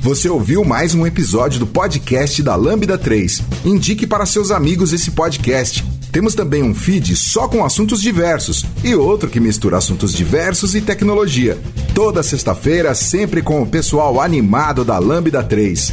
Speaker 1: Você ouviu mais um episódio do podcast da Lambda 3. Indique para seus amigos esse podcast. Temos também um feed só com assuntos diversos e outro que mistura assuntos diversos e tecnologia. Toda sexta-feira, sempre com o pessoal animado da Lambda 3.